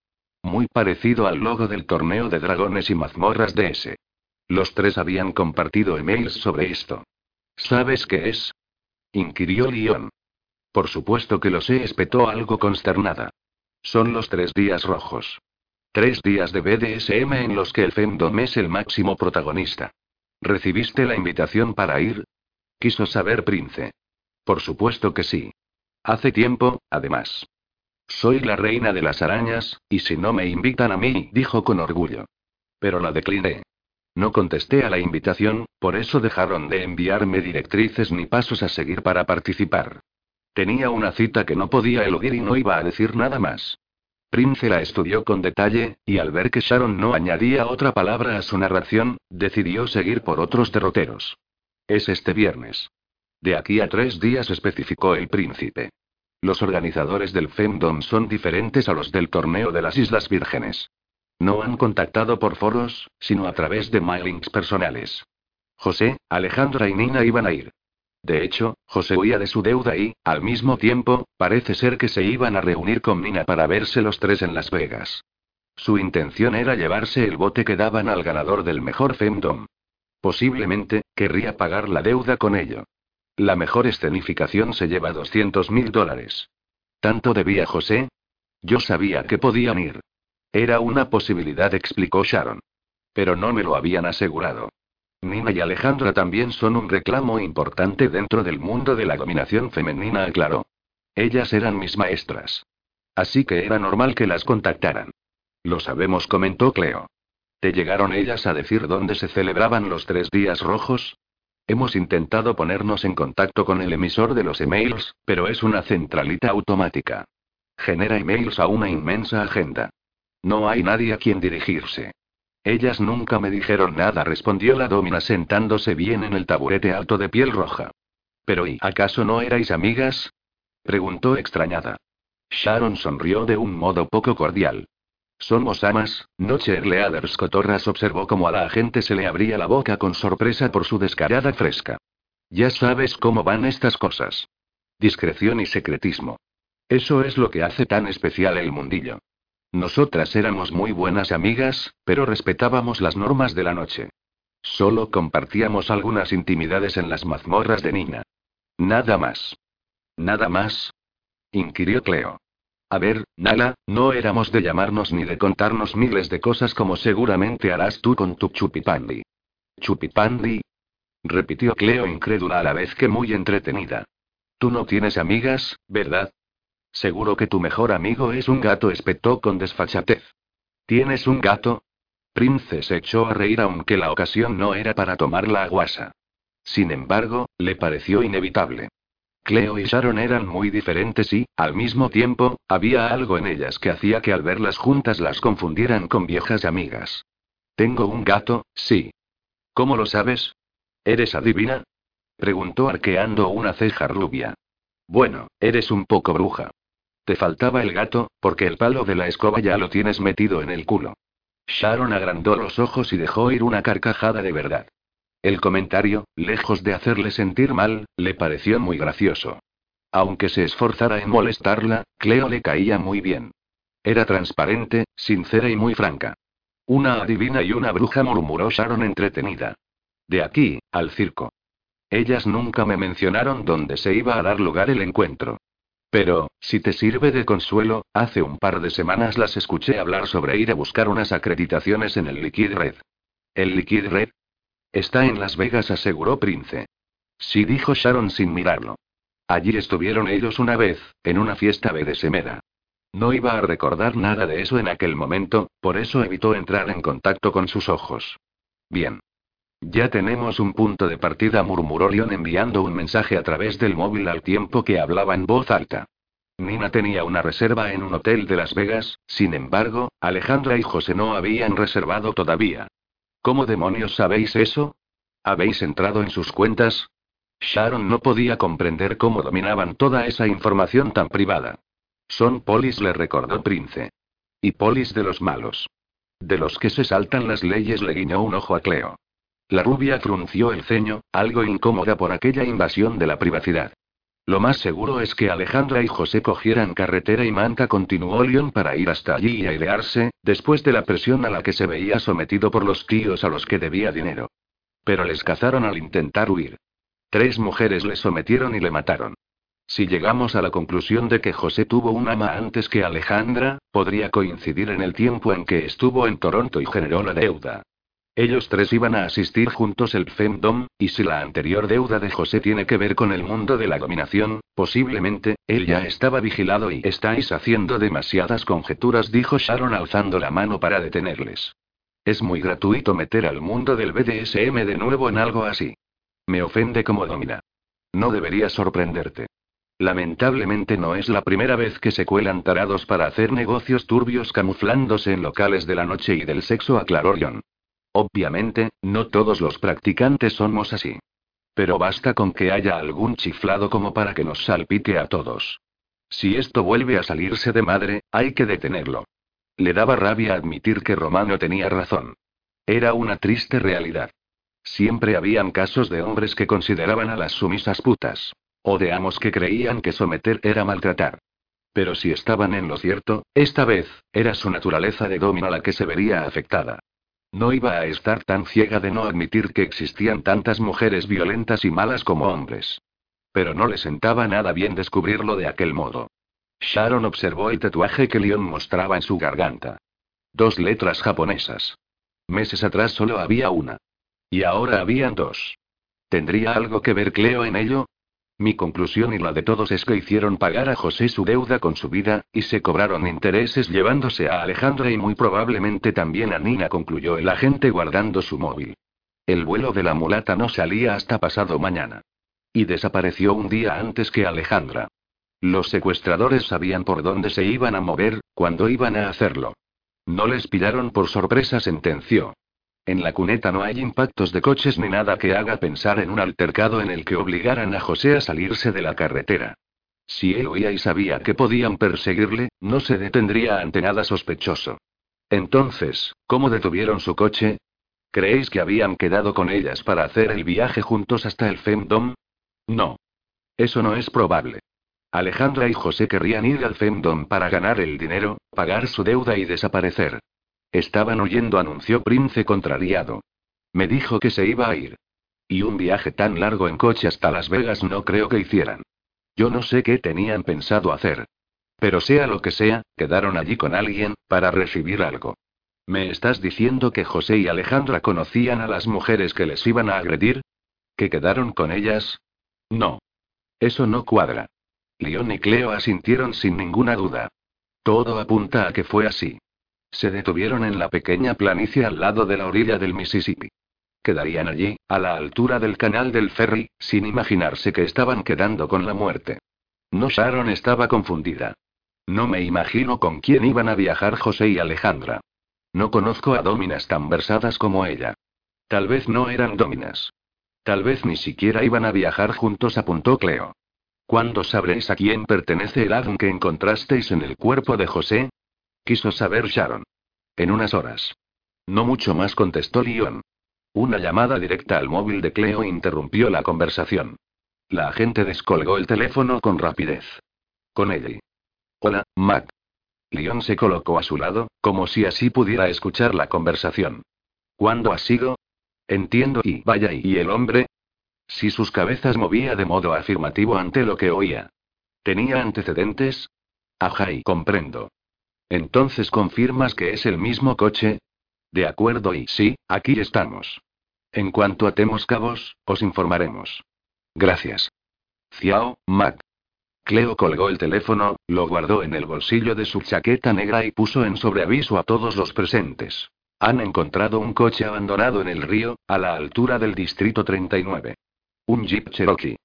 Muy parecido al logo del torneo de dragones y mazmorras de ese. Los tres habían compartido emails sobre esto. ¿Sabes qué es? inquirió Leon. Por supuesto que lo sé, espetó algo consternada. Son los tres días rojos. Tres días de BDSM en los que el femdom es el máximo protagonista. ¿Recibiste la invitación para ir? Quiso saber Prince. Por supuesto que sí. Hace tiempo, además. Soy la reina de las arañas, y si no me invitan a mí, dijo con orgullo. Pero la decliné. No contesté a la invitación, por eso dejaron de enviarme directrices ni pasos a seguir para participar. Tenía una cita que no podía eludir y no iba a decir nada más. Prince la estudió con detalle, y al ver que Sharon no añadía otra palabra a su narración, decidió seguir por otros derroteros. Es este viernes. De aquí a tres días especificó el príncipe. Los organizadores del Femdom son diferentes a los del torneo de las Islas Vírgenes. No han contactado por foros, sino a través de mailings personales. José, Alejandra y Nina iban a ir. De hecho, José huía de su deuda y, al mismo tiempo, parece ser que se iban a reunir con Nina para verse los tres en Las Vegas. Su intención era llevarse el bote que daban al ganador del mejor Femdom. Posiblemente, querría pagar la deuda con ello. La mejor escenificación se lleva 200 mil dólares. ¿Tanto debía José? Yo sabía que podían ir. Era una posibilidad, explicó Sharon. Pero no me lo habían asegurado. Nina y Alejandra también son un reclamo importante dentro del mundo de la dominación femenina, aclaró. Ellas eran mis maestras. Así que era normal que las contactaran. Lo sabemos, comentó Cleo. ¿Te llegaron ellas a decir dónde se celebraban los tres días rojos? Hemos intentado ponernos en contacto con el emisor de los emails, pero es una centralita automática. Genera emails a una inmensa agenda. No hay nadie a quien dirigirse. Ellas nunca me dijeron nada, respondió la domina sentándose bien en el taburete alto de piel roja. Pero ¿y acaso no erais amigas? preguntó extrañada. Sharon sonrió de un modo poco cordial. Somos amas, no cheerleaders cotorras observó como a la gente se le abría la boca con sorpresa por su descarada fresca. Ya sabes cómo van estas cosas. Discreción y secretismo. Eso es lo que hace tan especial el mundillo. Nosotras éramos muy buenas amigas, pero respetábamos las normas de la noche. Solo compartíamos algunas intimidades en las mazmorras de Nina. Nada más. ¿Nada más? inquirió Cleo. A ver, Nala, no éramos de llamarnos ni de contarnos miles de cosas como seguramente harás tú con tu chupipandi. ¿Chupipandi? repitió Cleo incrédula a la vez que muy entretenida. Tú no tienes amigas, ¿verdad? Seguro que tu mejor amigo es un gato, espetó con desfachatez. ¿Tienes un gato? Prince se echó a reír aunque la ocasión no era para tomar la aguasa. Sin embargo, le pareció inevitable. Cleo y Sharon eran muy diferentes y, al mismo tiempo, había algo en ellas que hacía que al verlas juntas las confundieran con viejas amigas. Tengo un gato, sí. ¿Cómo lo sabes? ¿Eres adivina? preguntó arqueando una ceja rubia. Bueno, eres un poco bruja. Te faltaba el gato, porque el palo de la escoba ya lo tienes metido en el culo. Sharon agrandó los ojos y dejó ir una carcajada de verdad. El comentario, lejos de hacerle sentir mal, le pareció muy gracioso. Aunque se esforzara en molestarla, Cleo le caía muy bien. Era transparente, sincera y muy franca. Una adivina y una bruja murmuró Sharon entretenida. De aquí, al circo. Ellas nunca me mencionaron dónde se iba a dar lugar el encuentro. Pero, si te sirve de consuelo, hace un par de semanas las escuché hablar sobre ir a buscar unas acreditaciones en el Liquid Red. ¿El Liquid Red? Está en Las Vegas, aseguró Prince. Sí, dijo Sharon sin mirarlo. Allí estuvieron ellos una vez, en una fiesta BDSMera. No iba a recordar nada de eso en aquel momento, por eso evitó entrar en contacto con sus ojos. Bien. Ya tenemos un punto de partida, murmuró Leon enviando un mensaje a través del móvil al tiempo que hablaba en voz alta. Nina tenía una reserva en un hotel de Las Vegas, sin embargo, Alejandra y José no habían reservado todavía. ¿Cómo demonios sabéis eso? ¿Habéis entrado en sus cuentas? Sharon no podía comprender cómo dominaban toda esa información tan privada. Son polis, le recordó Prince. Y polis de los malos. De los que se saltan las leyes, le guiñó un ojo a Cleo. La rubia frunció el ceño, algo incómoda por aquella invasión de la privacidad. Lo más seguro es que Alejandra y José cogieran carretera y manta, continuó León para ir hasta allí y airearse, después de la presión a la que se veía sometido por los tíos a los que debía dinero. Pero les cazaron al intentar huir. Tres mujeres le sometieron y le mataron. Si llegamos a la conclusión de que José tuvo un ama antes que Alejandra, podría coincidir en el tiempo en que estuvo en Toronto y generó la deuda. Ellos tres iban a asistir juntos el Femdom, y si la anterior deuda de José tiene que ver con el mundo de la dominación, posiblemente, él ya estaba vigilado y estáis haciendo demasiadas conjeturas, dijo Sharon alzando la mano para detenerles. Es muy gratuito meter al mundo del BDSM de nuevo en algo así. Me ofende como domina. No debería sorprenderte. Lamentablemente no es la primera vez que se cuelan tarados para hacer negocios turbios camuflándose en locales de la noche y del sexo, aclaró John. Obviamente, no todos los practicantes somos así. Pero basta con que haya algún chiflado como para que nos salpique a todos. Si esto vuelve a salirse de madre, hay que detenerlo. Le daba rabia admitir que Romano tenía razón. Era una triste realidad. Siempre habían casos de hombres que consideraban a las sumisas putas. O de amos que creían que someter era maltratar. Pero si estaban en lo cierto, esta vez, era su naturaleza de domina la que se vería afectada. No iba a estar tan ciega de no admitir que existían tantas mujeres violentas y malas como hombres. Pero no le sentaba nada bien descubrirlo de aquel modo. Sharon observó el tatuaje que Leon mostraba en su garganta. Dos letras japonesas. Meses atrás solo había una. Y ahora habían dos. ¿Tendría algo que ver Cleo en ello? Mi conclusión y la de todos es que hicieron pagar a José su deuda con su vida, y se cobraron intereses llevándose a Alejandra y muy probablemente también a Nina, concluyó el agente guardando su móvil. El vuelo de la mulata no salía hasta pasado mañana. Y desapareció un día antes que Alejandra. Los secuestradores sabían por dónde se iban a mover, cuando iban a hacerlo. No les pillaron por sorpresa, sentenció. En la cuneta no hay impactos de coches ni nada que haga pensar en un altercado en el que obligaran a José a salirse de la carretera. Si él oía y sabía que podían perseguirle, no se detendría ante nada sospechoso. Entonces, ¿cómo detuvieron su coche? ¿Creéis que habían quedado con ellas para hacer el viaje juntos hasta el Femdom? No. Eso no es probable. Alejandra y José querrían ir al Femdom para ganar el dinero, pagar su deuda y desaparecer. Estaban huyendo, anunció Prince contrariado. Me dijo que se iba a ir. Y un viaje tan largo en coche hasta Las Vegas no creo que hicieran. Yo no sé qué tenían pensado hacer. Pero sea lo que sea, quedaron allí con alguien, para recibir algo. ¿Me estás diciendo que José y Alejandra conocían a las mujeres que les iban a agredir? ¿Que quedaron con ellas? No. Eso no cuadra. León y Cleo asintieron sin ninguna duda. Todo apunta a que fue así. Se detuvieron en la pequeña planicie al lado de la orilla del Mississippi. Quedarían allí, a la altura del canal del ferry, sin imaginarse que estaban quedando con la muerte. No Sharon estaba confundida. No me imagino con quién iban a viajar José y Alejandra. No conozco a dominas tan versadas como ella. Tal vez no eran dominas. Tal vez ni siquiera iban a viajar juntos, apuntó Cleo. ¿Cuándo sabréis a quién pertenece el ADN que encontrasteis en el cuerpo de José? Quiso saber Sharon. En unas horas. No mucho más contestó Leon. Una llamada directa al móvil de Cleo interrumpió la conversación. La agente descolgó el teléfono con rapidez. Con ella. Hola, Mac. Leon se colocó a su lado, como si así pudiera escuchar la conversación. ¿Cuándo ha sido? Entiendo y vaya y el hombre. Si sus cabezas movía de modo afirmativo ante lo que oía. ¿Tenía antecedentes? Ajá, y comprendo. Entonces confirmas que es el mismo coche. De acuerdo y sí, aquí estamos. En cuanto atemos cabos, os informaremos. Gracias. Ciao, Mac. Cleo colgó el teléfono, lo guardó en el bolsillo de su chaqueta negra y puso en sobreaviso a todos los presentes. Han encontrado un coche abandonado en el río, a la altura del distrito 39. Un Jeep Cherokee.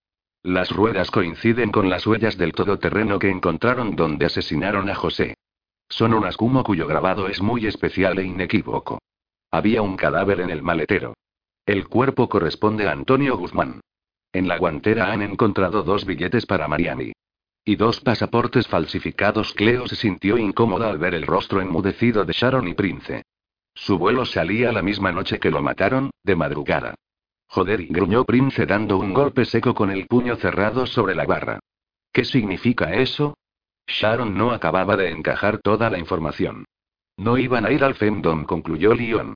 Las ruedas coinciden con las huellas del todoterreno que encontraron donde asesinaron a José. Son un ascumo cuyo grabado es muy especial e inequívoco. Había un cadáver en el maletero. El cuerpo corresponde a Antonio Guzmán. En la guantera han encontrado dos billetes para Miami. Y dos pasaportes falsificados. Cleo se sintió incómoda al ver el rostro enmudecido de Sharon y Prince. Su vuelo salía la misma noche que lo mataron, de madrugada. Joder, y gruñó Prince dando un golpe seco con el puño cerrado sobre la barra. ¿Qué significa eso? Sharon no acababa de encajar toda la información. No iban a ir al Femdom, concluyó Leon.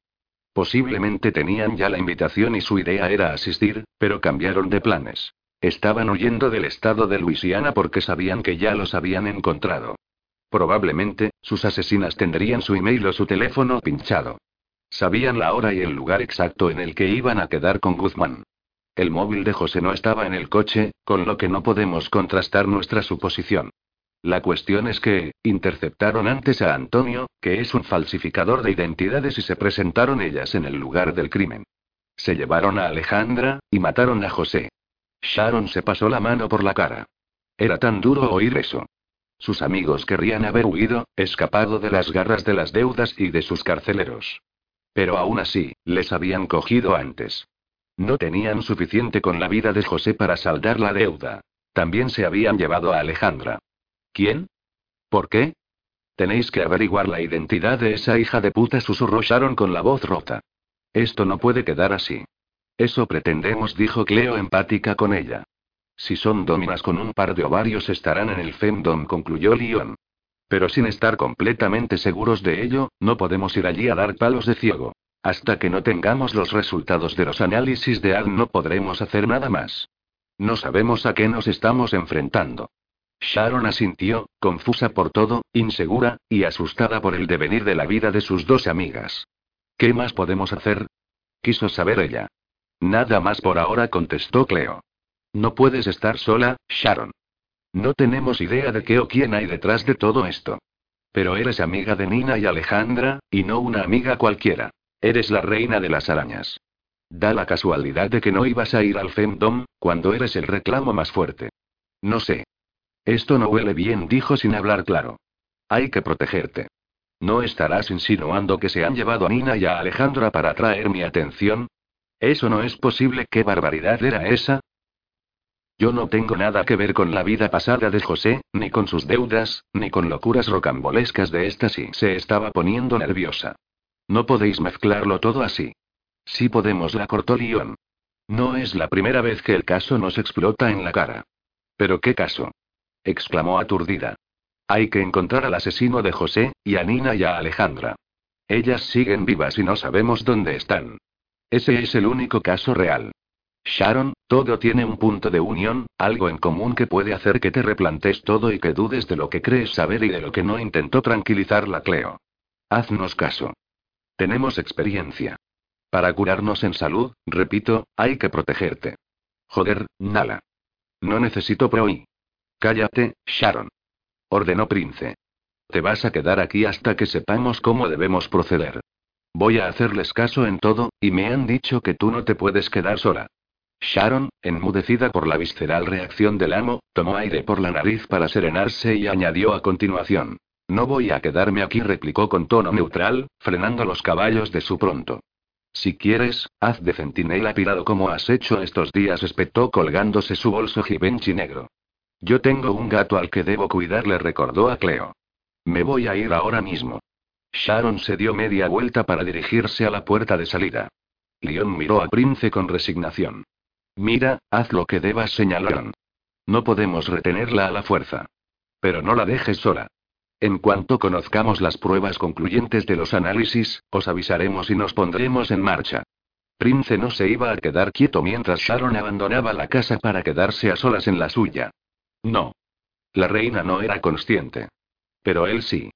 Posiblemente tenían ya la invitación y su idea era asistir, pero cambiaron de planes. Estaban huyendo del estado de Luisiana porque sabían que ya los habían encontrado. Probablemente, sus asesinas tendrían su email o su teléfono pinchado. Sabían la hora y el lugar exacto en el que iban a quedar con Guzmán. El móvil de José no estaba en el coche, con lo que no podemos contrastar nuestra suposición. La cuestión es que, interceptaron antes a Antonio, que es un falsificador de identidades y se presentaron ellas en el lugar del crimen. Se llevaron a Alejandra, y mataron a José. Sharon se pasó la mano por la cara. Era tan duro oír eso. Sus amigos querrían haber huido, escapado de las garras de las deudas y de sus carceleros. Pero aún así, les habían cogido antes. No tenían suficiente con la vida de José para saldar la deuda. También se habían llevado a Alejandra. ¿Quién? ¿Por qué? Tenéis que averiguar la identidad de esa hija de puta, susurró Sharon con la voz rota. Esto no puede quedar así. Eso pretendemos, dijo Cleo empática con ella. Si son dominas con un par de ovarios estarán en el femdom, concluyó Leon. Pero sin estar completamente seguros de ello, no podemos ir allí a dar palos de ciego. Hasta que no tengamos los resultados de los análisis de AD no podremos hacer nada más. No sabemos a qué nos estamos enfrentando. Sharon asintió, confusa por todo, insegura, y asustada por el devenir de la vida de sus dos amigas. ¿Qué más podemos hacer? Quiso saber ella. Nada más por ahora, contestó Cleo. No puedes estar sola, Sharon. No tenemos idea de qué o quién hay detrás de todo esto. Pero eres amiga de Nina y Alejandra, y no una amiga cualquiera. Eres la reina de las arañas. Da la casualidad de que no ibas a ir al Femdom, cuando eres el reclamo más fuerte. No sé. Esto no huele bien, dijo sin hablar claro. Hay que protegerte. ¿No estarás insinuando que se han llevado a Nina y a Alejandra para atraer mi atención? Eso no es posible. ¿Qué barbaridad era esa? Yo no tengo nada que ver con la vida pasada de José, ni con sus deudas, ni con locuras rocambolescas de esta sí. Se estaba poniendo nerviosa. No podéis mezclarlo todo así. Sí podemos, la cortó León. No es la primera vez que el caso nos explota en la cara. ¿Pero qué caso? Exclamó aturdida. Hay que encontrar al asesino de José, y a Nina y a Alejandra. Ellas siguen vivas y no sabemos dónde están. Ese es el único caso real. Sharon, todo tiene un punto de unión, algo en común que puede hacer que te replantes todo y que dudes de lo que crees saber y de lo que no intentó tranquilizarla Cleo. Haznos caso. Tenemos experiencia. Para curarnos en salud, repito, hay que protegerte. Joder, Nala. No necesito proí. Cállate, Sharon. Ordenó Prince. Te vas a quedar aquí hasta que sepamos cómo debemos proceder. Voy a hacerles caso en todo, y me han dicho que tú no te puedes quedar sola. Sharon, enmudecida por la visceral reacción del amo, tomó aire por la nariz para serenarse y añadió a continuación. No voy a quedarme aquí, replicó con tono neutral, frenando los caballos de su pronto. Si quieres, haz de centinela pirado como has hecho estos días, espetó colgándose su bolso Givenchy negro. Yo tengo un gato al que debo cuidar, le recordó a Cleo. Me voy a ir ahora mismo. Sharon se dio media vuelta para dirigirse a la puerta de salida. Leon miró a Prince con resignación. Mira, haz lo que debas, señalaron. No podemos retenerla a la fuerza. Pero no la dejes sola. En cuanto conozcamos las pruebas concluyentes de los análisis, os avisaremos y nos pondremos en marcha. Prince no se iba a quedar quieto mientras Sharon abandonaba la casa para quedarse a solas en la suya. No. La reina no era consciente. Pero él sí.